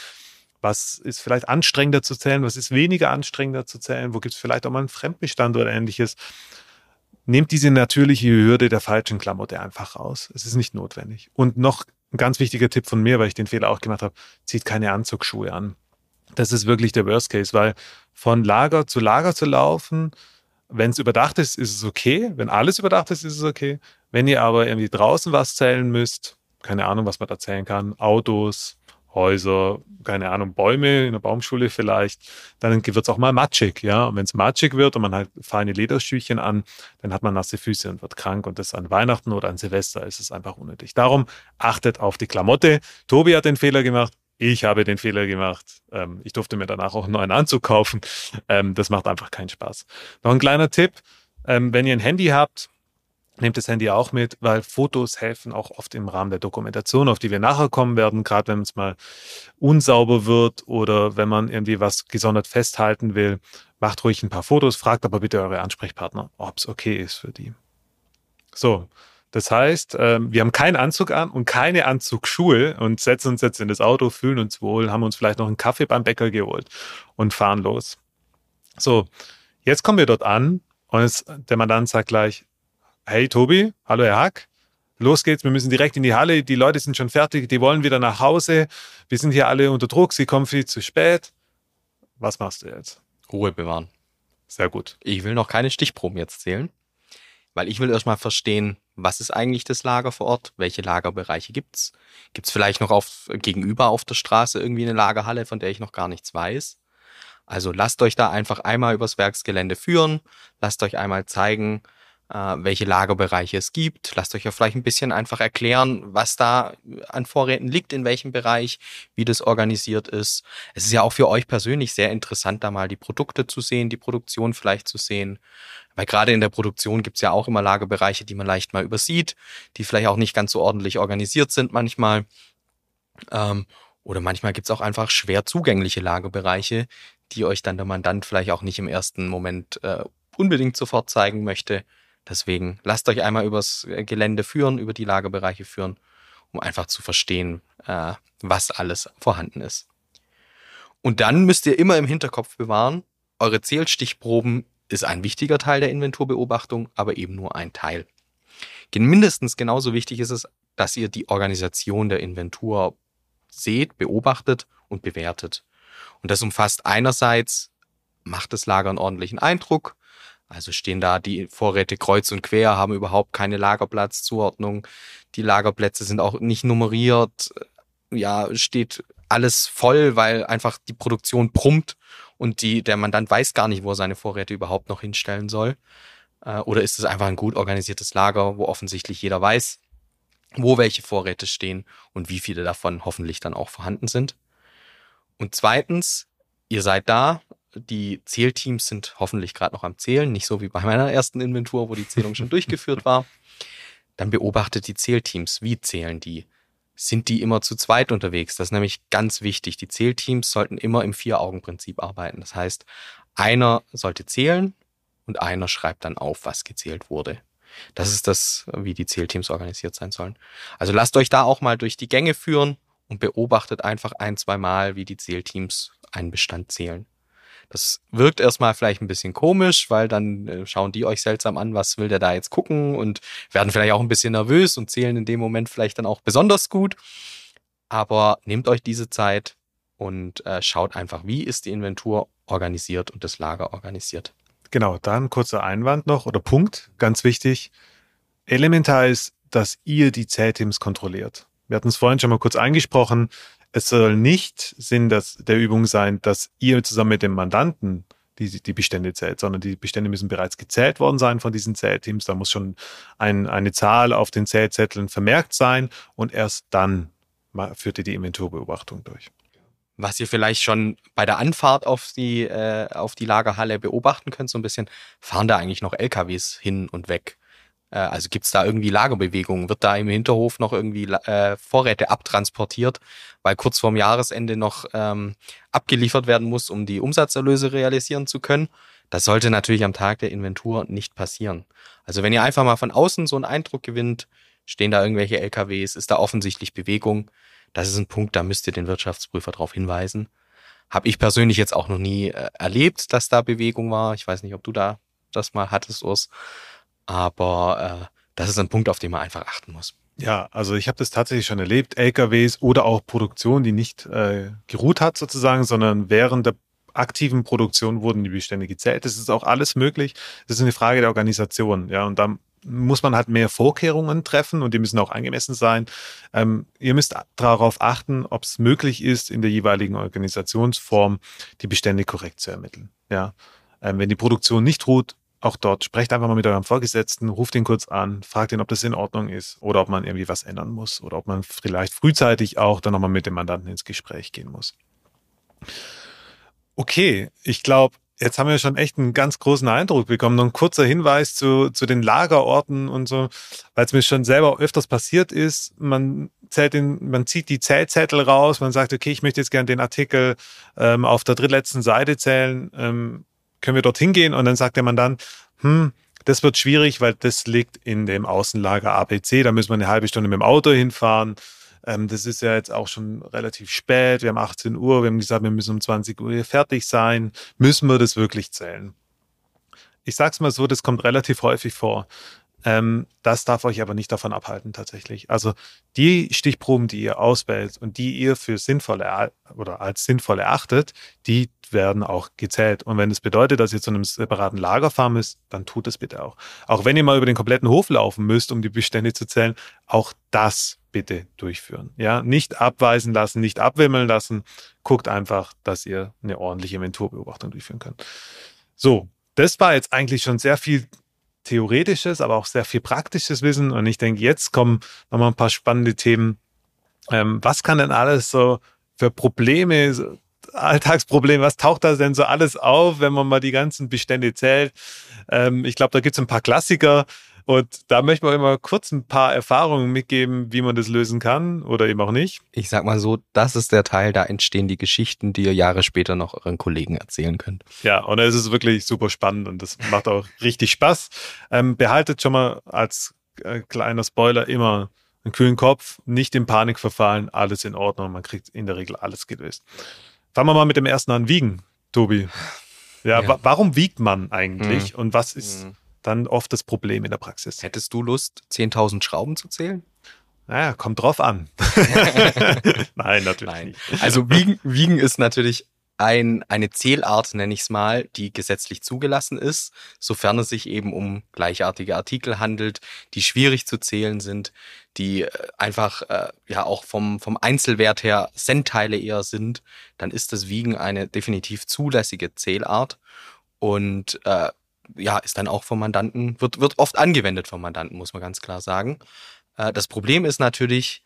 Was ist vielleicht anstrengender zu zählen, was ist weniger anstrengender zu zählen, wo gibt es vielleicht auch mal einen Fremdbestand oder ähnliches. Nehmt diese natürliche Hürde der falschen Klamotte einfach raus. Es ist nicht notwendig. Und noch ein ganz wichtiger Tipp von mir, weil ich den Fehler auch gemacht habe, zieht keine Anzugsschuhe an. Das ist wirklich der Worst Case, weil von Lager zu Lager zu laufen, wenn es überdacht ist, ist es okay. Wenn alles überdacht ist, ist es okay. Wenn ihr aber irgendwie draußen was zählen müsst, keine Ahnung, was man da zählen kann, Autos, Häuser, keine Ahnung, Bäume in der Baumschule vielleicht, dann wird es auch mal matschig, ja. Und wenn es matschig wird und man hat feine Lederschüchen an, dann hat man nasse Füße und wird krank und das an Weihnachten oder an Silvester ist es einfach unnötig. Darum achtet auf die Klamotte. Tobi hat den Fehler gemacht, ich habe den Fehler gemacht. Ähm, ich durfte mir danach auch einen neuen Anzug kaufen. Ähm, das macht einfach keinen Spaß. Noch ein kleiner Tipp. Ähm, wenn ihr ein Handy habt, nehmt das Handy auch mit, weil Fotos helfen auch oft im Rahmen der Dokumentation, auf die wir nachher kommen werden, gerade wenn es mal unsauber wird oder wenn man irgendwie was gesondert festhalten will. Macht ruhig ein paar Fotos, fragt aber bitte eure Ansprechpartner, ob es okay ist für die. So, das heißt, ähm, wir haben keinen Anzug an und keine Anzugsschuhe und setzen uns jetzt in das Auto, fühlen uns wohl, haben uns vielleicht noch einen Kaffee beim Bäcker geholt und fahren los. So, jetzt kommen wir dort an und es, der Mandant sagt gleich, hey Tobi, hallo Herr Hack, los geht's, wir müssen direkt in die Halle, die Leute sind schon fertig, die wollen wieder nach Hause, wir sind hier alle unter Druck, sie kommen viel zu spät. Was machst du jetzt? Ruhe bewahren. Sehr gut. Ich will noch keine Stichproben jetzt zählen, weil ich will erstmal verstehen, was ist eigentlich das Lager vor Ort, welche Lagerbereiche gibt's? Gibt's vielleicht noch auf, gegenüber auf der Straße irgendwie eine Lagerhalle, von der ich noch gar nichts weiß? Also lasst euch da einfach einmal übers Werksgelände führen, lasst euch einmal zeigen, welche Lagerbereiche es gibt. Lasst euch ja vielleicht ein bisschen einfach erklären, was da an Vorräten liegt, in welchem Bereich, wie das organisiert ist. Es ist ja auch für euch persönlich sehr interessant, da mal die Produkte zu sehen, die Produktion vielleicht zu sehen. Weil gerade in der Produktion gibt es ja auch immer Lagerbereiche, die man leicht mal übersieht, die vielleicht auch nicht ganz so ordentlich organisiert sind manchmal. Ähm, oder manchmal gibt es auch einfach schwer zugängliche Lagerbereiche, die euch dann der Mandant vielleicht auch nicht im ersten Moment äh, unbedingt sofort zeigen möchte. Deswegen lasst euch einmal übers äh, Gelände führen, über die Lagerbereiche führen, um einfach zu verstehen, äh, was alles vorhanden ist. Und dann müsst ihr immer im Hinterkopf bewahren, eure Zählstichproben ist ein wichtiger Teil der Inventurbeobachtung, aber eben nur ein Teil. Mindestens genauso wichtig ist es, dass ihr die Organisation der Inventur seht, beobachtet und bewertet. Und das umfasst einerseits, macht das Lager einen ordentlichen Eindruck, also stehen da die Vorräte kreuz und quer, haben überhaupt keine Lagerplatzzuordnung. Die Lagerplätze sind auch nicht nummeriert. Ja, steht alles voll, weil einfach die Produktion brummt und die, der Mandant weiß gar nicht, wo er seine Vorräte überhaupt noch hinstellen soll. Äh, oder ist es einfach ein gut organisiertes Lager, wo offensichtlich jeder weiß, wo welche Vorräte stehen und wie viele davon hoffentlich dann auch vorhanden sind. Und zweitens, ihr seid da, die Zählteams sind hoffentlich gerade noch am Zählen, nicht so wie bei meiner ersten Inventur, wo die Zählung schon durchgeführt war. Dann beobachtet die Zählteams. Wie zählen die? Sind die immer zu zweit unterwegs? Das ist nämlich ganz wichtig. Die Zählteams sollten immer im Vier-Augen-Prinzip arbeiten. Das heißt, einer sollte zählen und einer schreibt dann auf, was gezählt wurde. Das ist das, wie die Zählteams organisiert sein sollen. Also lasst euch da auch mal durch die Gänge führen und beobachtet einfach ein, zwei Mal, wie die Zählteams einen Bestand zählen. Das wirkt erstmal vielleicht ein bisschen komisch, weil dann äh, schauen die euch seltsam an, was will der da jetzt gucken und werden vielleicht auch ein bisschen nervös und zählen in dem Moment vielleicht dann auch besonders gut. Aber nehmt euch diese Zeit und äh, schaut einfach, wie ist die Inventur organisiert und das Lager organisiert. Genau, dann kurzer Einwand noch oder Punkt, ganz wichtig. Elementar ist, dass ihr die Zählteams kontrolliert. Wir hatten es vorhin schon mal kurz angesprochen. Es soll nicht Sinn dass, der Übung sein, dass ihr zusammen mit dem Mandanten die, die Bestände zählt, sondern die Bestände müssen bereits gezählt worden sein von diesen Zählteams. Da muss schon ein, eine Zahl auf den Zählzetteln vermerkt sein und erst dann führt ihr die Inventurbeobachtung durch. Was ihr vielleicht schon bei der Anfahrt auf die, äh, auf die Lagerhalle beobachten könnt, so ein bisschen, fahren da eigentlich noch LKWs hin und weg? Äh, also gibt es da irgendwie Lagerbewegungen? Wird da im Hinterhof noch irgendwie äh, Vorräte abtransportiert, weil kurz vorm Jahresende noch ähm, abgeliefert werden muss, um die Umsatzerlöse realisieren zu können? Das sollte natürlich am Tag der Inventur nicht passieren. Also wenn ihr einfach mal von außen so einen Eindruck gewinnt, stehen da irgendwelche LKWs, ist da offensichtlich Bewegung, das ist ein Punkt, da müsst ihr den Wirtschaftsprüfer darauf hinweisen. Habe ich persönlich jetzt auch noch nie äh, erlebt, dass da Bewegung war. Ich weiß nicht, ob du da das mal hattest, Urs. Aber äh, das ist ein Punkt, auf den man einfach achten muss. Ja, also ich habe das tatsächlich schon erlebt, LKWs oder auch Produktion, die nicht äh, geruht hat sozusagen, sondern während der aktiven Produktion wurden die Bestände gezählt. Das ist auch alles möglich. Das ist eine Frage der Organisation, ja, und dann muss man halt mehr Vorkehrungen treffen und die müssen auch angemessen sein. Ähm, ihr müsst darauf achten, ob es möglich ist, in der jeweiligen Organisationsform die Bestände korrekt zu ermitteln. Ja, ähm, wenn die Produktion nicht ruht, auch dort, sprecht einfach mal mit eurem Vorgesetzten, ruft ihn kurz an, fragt ihn, ob das in Ordnung ist oder ob man irgendwie was ändern muss oder ob man vielleicht frühzeitig auch dann nochmal mit dem Mandanten ins Gespräch gehen muss. Okay, ich glaube, jetzt haben wir schon echt einen ganz großen Eindruck bekommen. Noch ein kurzer Hinweis zu, zu den Lagerorten und so, weil es mir schon selber öfters passiert ist. Man zählt den, man zieht die Zählzettel raus, man sagt, okay, ich möchte jetzt gerne den Artikel ähm, auf der drittletzten Seite zählen. Ähm, können wir dorthin gehen? Und dann sagt der Mandant, hm, das wird schwierig, weil das liegt in dem Außenlager ABC. Da müssen wir eine halbe Stunde mit dem Auto hinfahren. Ähm, das ist ja jetzt auch schon relativ spät. Wir haben 18 Uhr. Wir haben gesagt, wir müssen um 20 Uhr fertig sein. Müssen wir das wirklich zählen? Ich sag's mal so, das kommt relativ häufig vor. Ähm, das darf euch aber nicht davon abhalten, tatsächlich. Also die Stichproben, die ihr auswählt und die ihr für sinnvoll oder als sinnvoll erachtet, die werden auch gezählt. Und wenn es das bedeutet, dass ihr zu einem separaten Lager fahren müsst, dann tut es bitte auch. Auch wenn ihr mal über den kompletten Hof laufen müsst, um die Bestände zu zählen, auch das bitte durchführen. Ja, nicht abweisen lassen, nicht abwimmeln lassen. Guckt einfach, dass ihr eine ordentliche Inventurbeobachtung durchführen könnt. So, das war jetzt eigentlich schon sehr viel theoretisches, aber auch sehr viel praktisches Wissen. Und ich denke, jetzt kommen nochmal ein paar spannende Themen. Ähm, was kann denn alles so für Probleme, so Alltagsprobleme, was taucht da denn so alles auf, wenn man mal die ganzen Bestände zählt? Ähm, ich glaube, da gibt es ein paar Klassiker. Und da möchten wir immer kurz ein paar Erfahrungen mitgeben, wie man das lösen kann oder eben auch nicht. Ich sag mal so, das ist der Teil, da entstehen die Geschichten, die ihr Jahre später noch euren Kollegen erzählen könnt. Ja, und es ist wirklich super spannend und das macht auch richtig Spaß. Ähm, behaltet schon mal als äh, kleiner Spoiler immer einen kühlen Kopf, nicht in Panik verfallen, alles in Ordnung, man kriegt in der Regel alles gelöst. Fangen wir mal mit dem ersten an, Wiegen, Tobi. Ja, ja. Wa warum wiegt man eigentlich mhm. und was ist mhm dann oft das Problem in der Praxis. Hättest du Lust, 10.000 Schrauben zu zählen? Naja, kommt drauf an. [laughs] [laughs] Nein, natürlich Nein. nicht. Also Wiegen, Wiegen ist natürlich ein, eine Zählart, nenne ich es mal, die gesetzlich zugelassen ist, sofern es sich eben um gleichartige Artikel handelt, die schwierig zu zählen sind, die äh, einfach äh, ja auch vom, vom Einzelwert her Centteile eher sind, dann ist das Wiegen eine definitiv zulässige Zählart. Und äh, ja, ist dann auch vom Mandanten, wird, wird oft angewendet vom Mandanten, muss man ganz klar sagen. Äh, das Problem ist natürlich,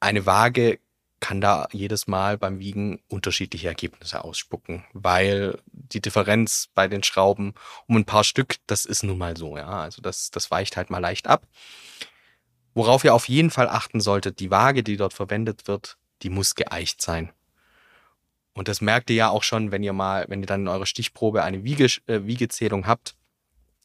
eine Waage kann da jedes Mal beim Wiegen unterschiedliche Ergebnisse ausspucken, weil die Differenz bei den Schrauben um ein paar Stück, das ist nun mal so, ja. Also das, das weicht halt mal leicht ab. Worauf ihr auf jeden Fall achten solltet, die Waage, die dort verwendet wird, die muss geeicht sein. Und das merkt ihr ja auch schon, wenn ihr mal, wenn ihr dann in eurer Stichprobe eine Wiege, äh, Wiegezählung habt,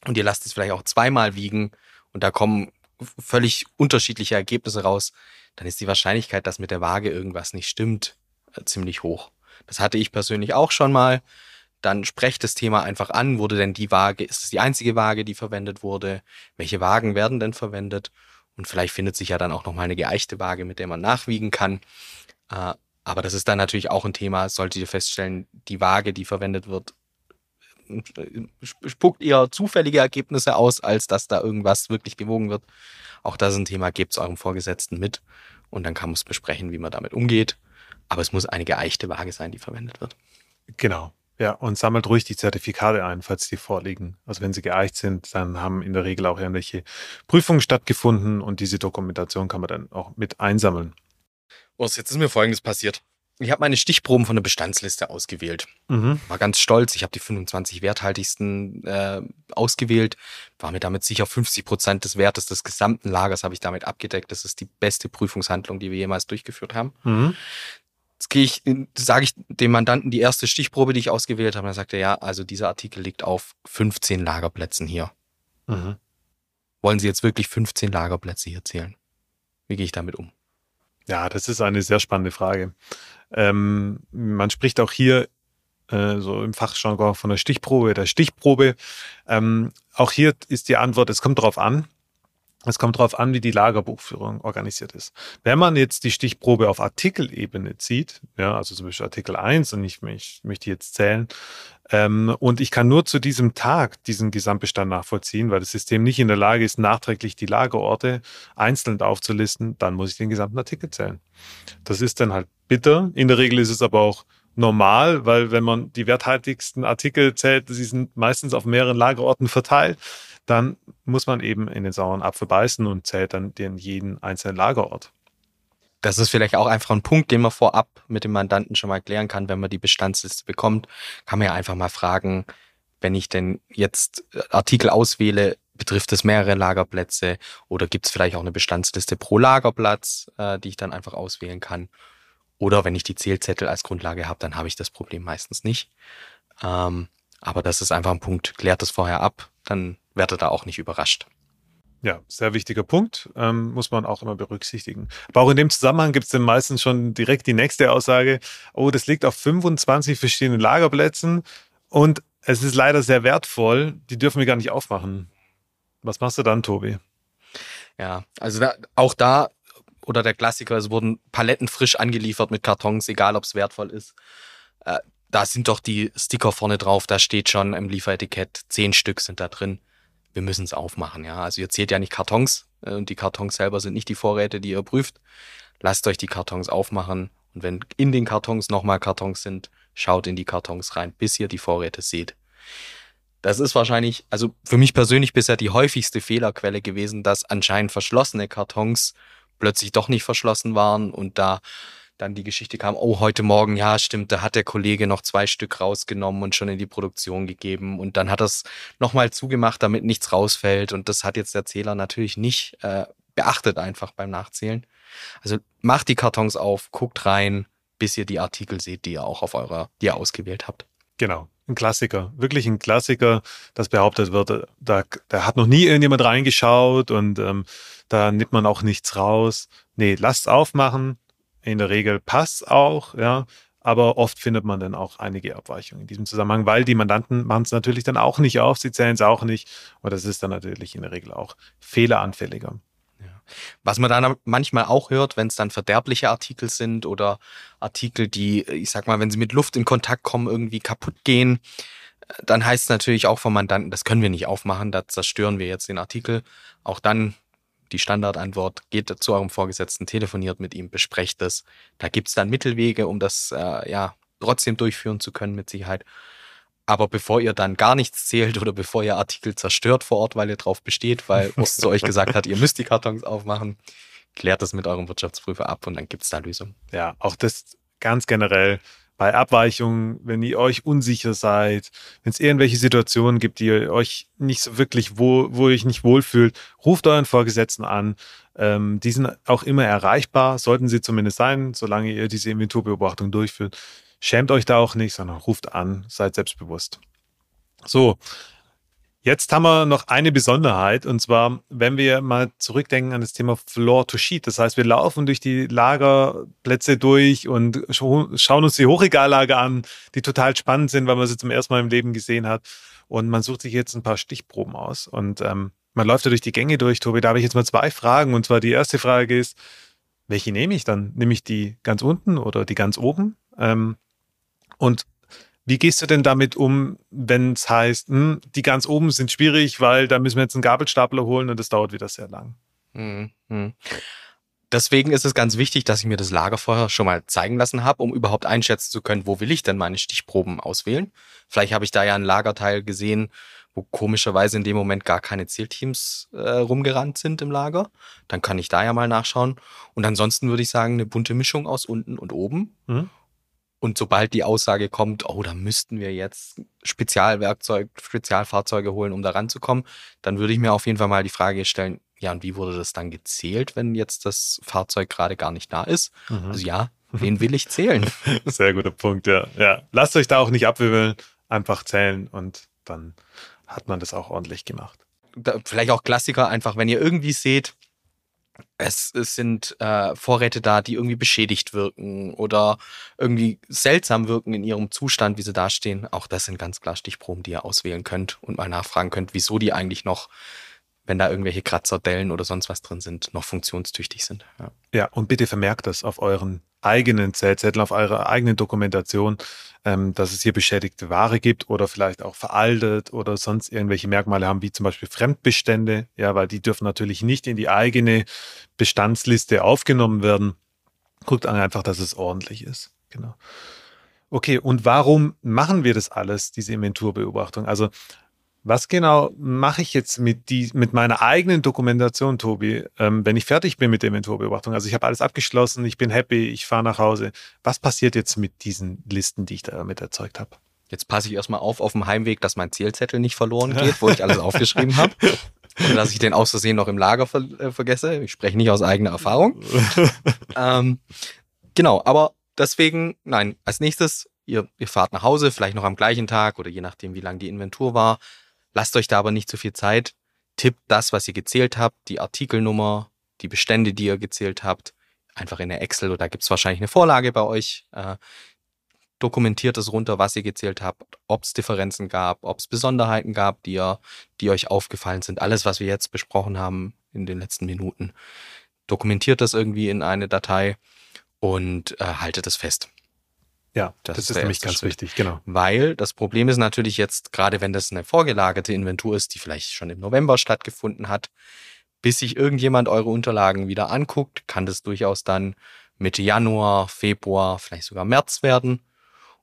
und ihr lasst es vielleicht auch zweimal wiegen und da kommen völlig unterschiedliche Ergebnisse raus, dann ist die Wahrscheinlichkeit, dass mit der Waage irgendwas nicht stimmt, äh, ziemlich hoch. Das hatte ich persönlich auch schon mal. Dann sprecht das Thema einfach an. Wurde denn die Waage, ist es die einzige Waage, die verwendet wurde? Welche Wagen werden denn verwendet? Und vielleicht findet sich ja dann auch nochmal eine geeichte Waage, mit der man nachwiegen kann. Äh, aber das ist dann natürlich auch ein Thema, solltet ihr feststellen, die Waage, die verwendet wird, spuckt eher zufällige Ergebnisse aus, als dass da irgendwas wirklich gewogen wird. Auch das ist ein Thema, gebt es eurem Vorgesetzten mit und dann kann man es besprechen, wie man damit umgeht. Aber es muss eine geeichte Waage sein, die verwendet wird. Genau. Ja, und sammelt ruhig die Zertifikate ein, falls die vorliegen. Also wenn sie geeicht sind, dann haben in der Regel auch irgendwelche Prüfungen stattgefunden und diese Dokumentation kann man dann auch mit einsammeln. Urs, jetzt ist mir Folgendes passiert. Ich habe meine Stichproben von der Bestandsliste ausgewählt. Mhm. War ganz stolz. Ich habe die 25 werthaltigsten äh, ausgewählt. War mir damit sicher 50 Prozent des Wertes des gesamten Lagers habe ich damit abgedeckt. Das ist die beste Prüfungshandlung, die wir jemals durchgeführt haben. Mhm. Jetzt gehe ich, sage ich dem Mandanten die erste Stichprobe, die ich ausgewählt habe. Dann sagt er, ja, also dieser Artikel liegt auf 15 Lagerplätzen hier. Mhm. Wollen Sie jetzt wirklich 15 Lagerplätze hier zählen? Wie gehe ich damit um? Ja, das ist eine sehr spannende Frage. Ähm, man spricht auch hier äh, so im Fachjargon von der Stichprobe, der Stichprobe. Ähm, auch hier ist die Antwort, es kommt darauf an. Es kommt darauf an, wie die Lagerbuchführung organisiert ist. Wenn man jetzt die Stichprobe auf Artikelebene zieht, ja, also zum Beispiel Artikel 1 und ich, möchte jetzt zählen, ähm, und ich kann nur zu diesem Tag diesen Gesamtbestand nachvollziehen, weil das System nicht in der Lage ist, nachträglich die Lagerorte einzeln aufzulisten, dann muss ich den gesamten Artikel zählen. Das ist dann halt bitter. In der Regel ist es aber auch normal, weil wenn man die werthaltigsten Artikel zählt, sie sind meistens auf mehreren Lagerorten verteilt, dann muss man eben in den sauren Apfel beißen und zählt dann den jeden einzelnen Lagerort. Das ist vielleicht auch einfach ein Punkt, den man vorab mit dem Mandanten schon mal klären kann, wenn man die Bestandsliste bekommt, kann man ja einfach mal fragen, wenn ich denn jetzt Artikel auswähle, betrifft es mehrere Lagerplätze oder gibt es vielleicht auch eine Bestandsliste pro Lagerplatz, äh, die ich dann einfach auswählen kann. Oder wenn ich die Zählzettel als Grundlage habe, dann habe ich das Problem meistens nicht. Ähm, aber das ist einfach ein Punkt. Klärt das vorher ab, dann werdet ihr da auch nicht überrascht. Ja, sehr wichtiger Punkt, ähm, muss man auch immer berücksichtigen. Aber auch in dem Zusammenhang gibt es dann meistens schon direkt die nächste Aussage, oh, das liegt auf 25 verschiedenen Lagerplätzen und es ist leider sehr wertvoll, die dürfen wir gar nicht aufmachen. Was machst du dann, Tobi? Ja, also da, auch da oder der Klassiker, es wurden Paletten frisch angeliefert mit Kartons, egal ob es wertvoll ist. Äh, da sind doch die Sticker vorne drauf, da steht schon im Lieferetikett, zehn Stück sind da drin. Wir müssen es aufmachen, ja. Also ihr zählt ja nicht Kartons äh, und die Kartons selber sind nicht die Vorräte, die ihr prüft. Lasst euch die Kartons aufmachen und wenn in den Kartons nochmal Kartons sind, schaut in die Kartons rein, bis ihr die Vorräte seht. Das ist wahrscheinlich, also für mich persönlich bisher die häufigste Fehlerquelle gewesen, dass anscheinend verschlossene Kartons plötzlich doch nicht verschlossen waren und da dann die Geschichte kam, oh, heute Morgen, ja, stimmt, da hat der Kollege noch zwei Stück rausgenommen und schon in die Produktion gegeben und dann hat er es nochmal zugemacht, damit nichts rausfällt und das hat jetzt der Zähler natürlich nicht äh, beachtet einfach beim Nachzählen. Also macht die Kartons auf, guckt rein, bis ihr die Artikel seht, die ihr auch auf eurer, die ihr ausgewählt habt. Genau. Ein Klassiker, wirklich ein Klassiker, das behauptet wird, da, da hat noch nie irgendjemand reingeschaut und ähm, da nimmt man auch nichts raus. Nee, lasst aufmachen, in der Regel passt auch, ja. Aber oft findet man dann auch einige Abweichungen in diesem Zusammenhang, weil die Mandanten machen es natürlich dann auch nicht auf, sie zählen es auch nicht. Und das ist dann natürlich in der Regel auch fehleranfälliger. Was man dann manchmal auch hört, wenn es dann verderbliche Artikel sind oder Artikel, die, ich sag mal, wenn sie mit Luft in Kontakt kommen, irgendwie kaputt gehen, dann heißt es natürlich auch vom Mandanten, das können wir nicht aufmachen, da zerstören wir jetzt den Artikel. Auch dann die Standardantwort, geht zu eurem Vorgesetzten, telefoniert mit ihm, besprecht es. Da gibt es dann Mittelwege, um das äh, ja trotzdem durchführen zu können mit Sicherheit. Aber bevor ihr dann gar nichts zählt oder bevor ihr Artikel zerstört vor Ort, weil ihr drauf besteht, weil Urs zu euch gesagt hat, ihr müsst die Kartons aufmachen, klärt das mit eurem Wirtschaftsprüfer ab und dann gibt es da Lösungen. Ja, auch das ganz generell bei Abweichungen, wenn ihr euch unsicher seid, wenn es irgendwelche Situationen gibt, die ihr euch nicht so wirklich wohl, wo ihr euch nicht wohlfühlt, ruft euren Vorgesetzten an. Ähm, die sind auch immer erreichbar, sollten sie zumindest sein, solange ihr diese Inventurbeobachtung durchführt. Schämt euch da auch nicht, sondern ruft an, seid selbstbewusst. So, Jetzt haben wir noch eine Besonderheit und zwar, wenn wir mal zurückdenken an das Thema Floor to Sheet. Das heißt, wir laufen durch die Lagerplätze durch und schauen uns die Hochregallage an, die total spannend sind, weil man sie zum ersten Mal im Leben gesehen hat. Und man sucht sich jetzt ein paar Stichproben aus und ähm, man läuft da durch die Gänge durch, Tobi. Da habe ich jetzt mal zwei Fragen. Und zwar die erste Frage ist, welche nehme ich dann? Nehme ich die ganz unten oder die ganz oben? Ähm, und wie gehst du denn damit um, wenn es heißt, hm, die ganz oben sind schwierig, weil da müssen wir jetzt einen Gabelstapler holen und das dauert wieder sehr lang? Mhm. Deswegen ist es ganz wichtig, dass ich mir das Lager vorher schon mal zeigen lassen habe, um überhaupt einschätzen zu können, wo will ich denn meine Stichproben auswählen. Vielleicht habe ich da ja ein Lagerteil gesehen, wo komischerweise in dem Moment gar keine Zählteams äh, rumgerannt sind im Lager. Dann kann ich da ja mal nachschauen. Und ansonsten würde ich sagen, eine bunte Mischung aus unten und oben. Mhm. Und sobald die Aussage kommt, oh, da müssten wir jetzt Spezialwerkzeug, Spezialfahrzeuge holen, um da ranzukommen, dann würde ich mir auf jeden Fall mal die Frage stellen, ja, und wie wurde das dann gezählt, wenn jetzt das Fahrzeug gerade gar nicht da ist? Mhm. Also ja, wen will ich zählen? [laughs] Sehr guter Punkt, ja. ja. Lasst euch da auch nicht abwimmeln, einfach zählen und dann hat man das auch ordentlich gemacht. Da, vielleicht auch Klassiker, einfach wenn ihr irgendwie seht, es, es sind äh, Vorräte da, die irgendwie beschädigt wirken oder irgendwie seltsam wirken in ihrem Zustand, wie sie dastehen. Auch das sind ganz klar Stichproben, die ihr auswählen könnt und mal nachfragen könnt, wieso die eigentlich noch, wenn da irgendwelche Kratzer, Dellen oder sonst was drin sind, noch funktionstüchtig sind. Ja, ja und bitte vermerkt das auf euren eigenen Zellzettel, auf eurer eigenen Dokumentation, ähm, dass es hier beschädigte Ware gibt oder vielleicht auch veraltet oder sonst irgendwelche Merkmale haben, wie zum Beispiel Fremdbestände, ja, weil die dürfen natürlich nicht in die eigene Bestandsliste aufgenommen werden. Guckt einfach, dass es ordentlich ist. Genau. Okay, und warum machen wir das alles, diese Inventurbeobachtung? Also was genau mache ich jetzt mit, die, mit meiner eigenen Dokumentation, Tobi, ähm, wenn ich fertig bin mit der Inventurbeobachtung? Also ich habe alles abgeschlossen, ich bin happy, ich fahre nach Hause. Was passiert jetzt mit diesen Listen, die ich damit erzeugt habe? Jetzt passe ich erstmal auf auf dem Heimweg, dass mein Zählzettel nicht verloren geht, wo ich alles [laughs] aufgeschrieben habe. Und dass ich den aus Versehen noch im Lager ver äh, vergesse. Ich spreche nicht aus eigener Erfahrung. [laughs] ähm, genau, aber deswegen, nein, als nächstes, ihr, ihr fahrt nach Hause, vielleicht noch am gleichen Tag oder je nachdem, wie lang die Inventur war Lasst euch da aber nicht zu viel Zeit. Tippt das, was ihr gezählt habt, die Artikelnummer, die Bestände, die ihr gezählt habt, einfach in der Excel oder gibt es wahrscheinlich eine Vorlage bei euch. Äh, dokumentiert es runter, was ihr gezählt habt, ob es Differenzen gab, ob es Besonderheiten gab, die, ihr, die euch aufgefallen sind. Alles, was wir jetzt besprochen haben in den letzten Minuten. Dokumentiert das irgendwie in eine Datei und äh, haltet es fest. Ja, das, das ist nämlich ganz Schritt. wichtig, genau. Weil das Problem ist natürlich jetzt, gerade wenn das eine vorgelagerte Inventur ist, die vielleicht schon im November stattgefunden hat, bis sich irgendjemand eure Unterlagen wieder anguckt, kann das durchaus dann Mitte Januar, Februar, vielleicht sogar März werden.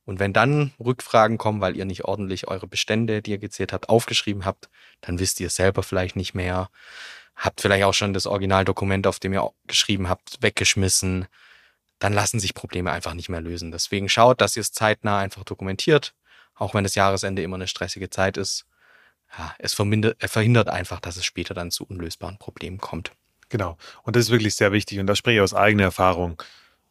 Und wenn dann Rückfragen kommen, weil ihr nicht ordentlich eure Bestände, die ihr gezählt habt, aufgeschrieben habt, dann wisst ihr es selber vielleicht nicht mehr. Habt vielleicht auch schon das Originaldokument, auf dem ihr geschrieben habt, weggeschmissen. Dann lassen sich Probleme einfach nicht mehr lösen. Deswegen schaut, dass ihr es zeitnah einfach dokumentiert, auch wenn das Jahresende immer eine stressige Zeit ist. Ja, es verhindert einfach, dass es später dann zu unlösbaren Problemen kommt. Genau. Und das ist wirklich sehr wichtig. Und da spreche ich aus eigener Erfahrung.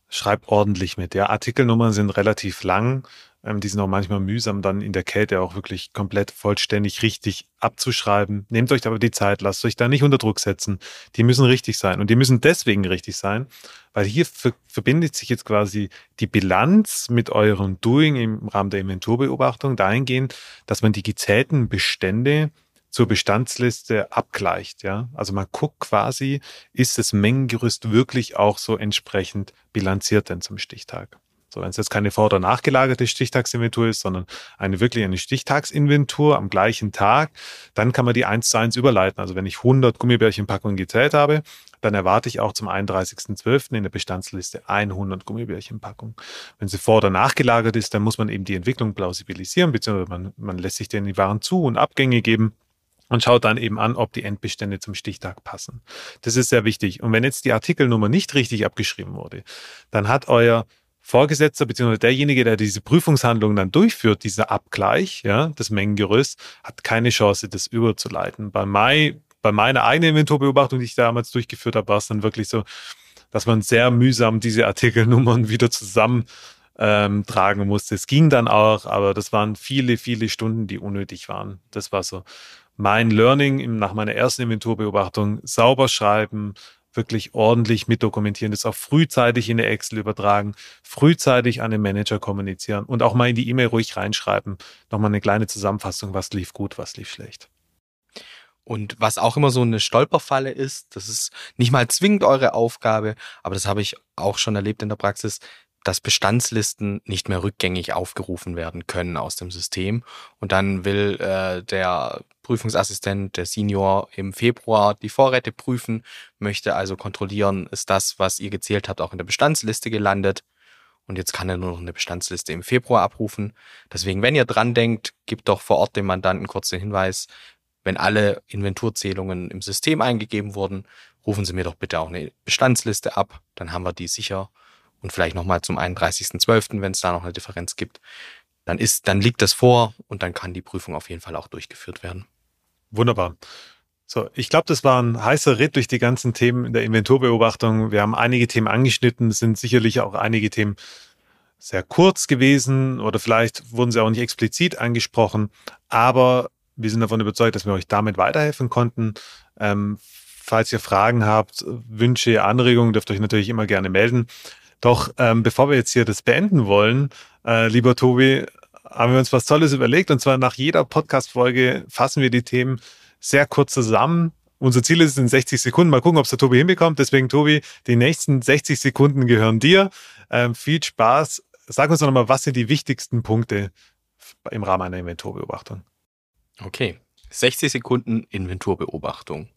Schreibt ordentlich mit. Ja, Artikelnummern sind relativ lang. Ähm, die sind auch manchmal mühsam, dann in der Kälte auch wirklich komplett vollständig richtig abzuschreiben. Nehmt euch aber die Zeit, lasst euch da nicht unter Druck setzen. Die müssen richtig sein. Und die müssen deswegen richtig sein, weil hier verbindet sich jetzt quasi die Bilanz mit eurem Doing im Rahmen der Inventurbeobachtung dahingehend, dass man die gezählten Bestände zur Bestandsliste abgleicht. Ja? Also man guckt quasi, ist das Mengengerüst wirklich auch so entsprechend bilanziert denn zum Stichtag. So, wenn es jetzt keine vor- oder nachgelagerte Stichtagsinventur ist, sondern eine wirklich eine Stichtagsinventur am gleichen Tag, dann kann man die eins zu eins überleiten. Also wenn ich 100 Gummibärchenpackungen gezählt habe, dann erwarte ich auch zum 31.12. in der Bestandsliste 100 Gummibärchenpackungen. Wenn sie vor- oder nachgelagert ist, dann muss man eben die Entwicklung plausibilisieren, beziehungsweise man, man lässt sich denn die Waren zu und Abgänge geben und schaut dann eben an, ob die Endbestände zum Stichtag passen. Das ist sehr wichtig. Und wenn jetzt die Artikelnummer nicht richtig abgeschrieben wurde, dann hat euer Vorgesetzter bzw. derjenige, der diese Prüfungshandlung dann durchführt, dieser Abgleich, ja, das Mengengerüst, hat keine Chance, das überzuleiten. Bei, Mai, bei meiner eigenen Inventurbeobachtung, die ich damals durchgeführt habe, war es dann wirklich so, dass man sehr mühsam diese Artikelnummern [laughs] wieder zusammen ähm, tragen musste. Es ging dann auch, aber das waren viele, viele Stunden, die unnötig waren. Das war so mein Learning nach meiner ersten Inventurbeobachtung. Sauber schreiben, wirklich ordentlich mitdokumentieren, das auch frühzeitig in der Excel übertragen, frühzeitig an den Manager kommunizieren und auch mal in die E-Mail ruhig reinschreiben. Nochmal eine kleine Zusammenfassung, was lief gut, was lief schlecht. Und was auch immer so eine Stolperfalle ist, das ist nicht mal zwingend eure Aufgabe, aber das habe ich auch schon erlebt in der Praxis, dass Bestandslisten nicht mehr rückgängig aufgerufen werden können aus dem System. Und dann will äh, der Prüfungsassistent, der Senior im Februar die Vorräte prüfen, möchte also kontrollieren, ist das, was ihr gezählt habt, auch in der Bestandsliste gelandet. Und jetzt kann er nur noch eine Bestandsliste im Februar abrufen. Deswegen, wenn ihr dran denkt, gebt doch vor Ort dem Mandanten kurz den Hinweis, wenn alle Inventurzählungen im System eingegeben wurden, rufen Sie mir doch bitte auch eine Bestandsliste ab. Dann haben wir die sicher und vielleicht nochmal zum 31.12., wenn es da noch eine Differenz gibt, dann ist, dann liegt das vor und dann kann die Prüfung auf jeden Fall auch durchgeführt werden. Wunderbar. So, ich glaube, das war ein heißer Ritt durch die ganzen Themen in der Inventurbeobachtung. Wir haben einige Themen angeschnitten, sind sicherlich auch einige Themen sehr kurz gewesen oder vielleicht wurden sie auch nicht explizit angesprochen, aber wir sind davon überzeugt, dass wir euch damit weiterhelfen konnten. Ähm, falls ihr Fragen habt, Wünsche, Anregungen, dürft ihr euch natürlich immer gerne melden. Doch ähm, bevor wir jetzt hier das beenden wollen, äh, lieber Tobi, haben wir uns was Tolles überlegt. Und zwar nach jeder Podcast-Folge fassen wir die Themen sehr kurz zusammen. Unser Ziel ist es in 60 Sekunden. Mal gucken, ob es der Tobi hinbekommt. Deswegen, Tobi, die nächsten 60 Sekunden gehören dir. Ähm, viel Spaß. Sag uns doch nochmal, was sind die wichtigsten Punkte im Rahmen einer Inventurbeobachtung? Okay, 60 Sekunden Inventurbeobachtung.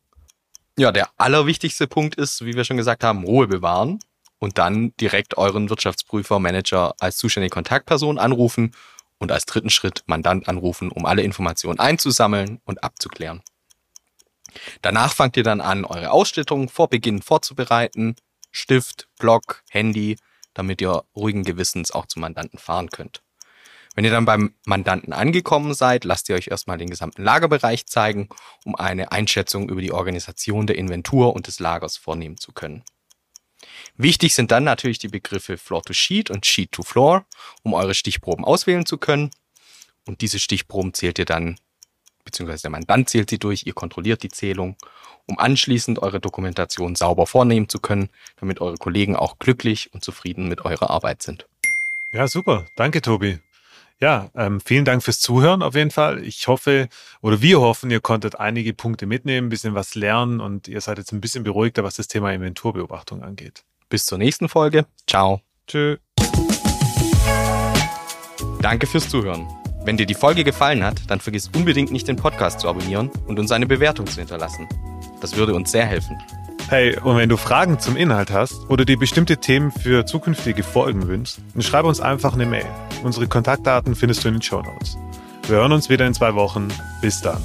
Ja, der allerwichtigste Punkt ist, wie wir schon gesagt haben, Ruhe bewahren und dann direkt euren Wirtschaftsprüfer, Manager als zuständige Kontaktperson anrufen und als dritten Schritt Mandant anrufen, um alle Informationen einzusammeln und abzuklären. Danach fangt ihr dann an, eure Ausstattung vor Beginn vorzubereiten. Stift, Block, Handy, damit ihr ruhigen Gewissens auch zum Mandanten fahren könnt. Wenn ihr dann beim Mandanten angekommen seid, lasst ihr euch erstmal den gesamten Lagerbereich zeigen, um eine Einschätzung über die Organisation der Inventur und des Lagers vornehmen zu können. Wichtig sind dann natürlich die Begriffe Floor to Sheet und Sheet to Floor, um eure Stichproben auswählen zu können. Und diese Stichproben zählt ihr dann, beziehungsweise der Mandant zählt sie durch, ihr kontrolliert die Zählung, um anschließend eure Dokumentation sauber vornehmen zu können, damit eure Kollegen auch glücklich und zufrieden mit eurer Arbeit sind. Ja, super. Danke, Tobi. Ja, ähm, vielen Dank fürs Zuhören auf jeden Fall. Ich hoffe oder wir hoffen, ihr konntet einige Punkte mitnehmen, ein bisschen was lernen und ihr seid jetzt ein bisschen beruhigter, was das Thema Inventurbeobachtung angeht. Bis zur nächsten Folge. Ciao. Tschö. Danke fürs Zuhören. Wenn dir die Folge gefallen hat, dann vergiss unbedingt nicht den Podcast zu abonnieren und uns eine Bewertung zu hinterlassen. Das würde uns sehr helfen. Hey, und wenn du Fragen zum Inhalt hast oder dir bestimmte Themen für zukünftige Folgen wünschst, dann schreib uns einfach eine Mail. Unsere Kontaktdaten findest du in den Show Notes. Wir hören uns wieder in zwei Wochen. Bis dann.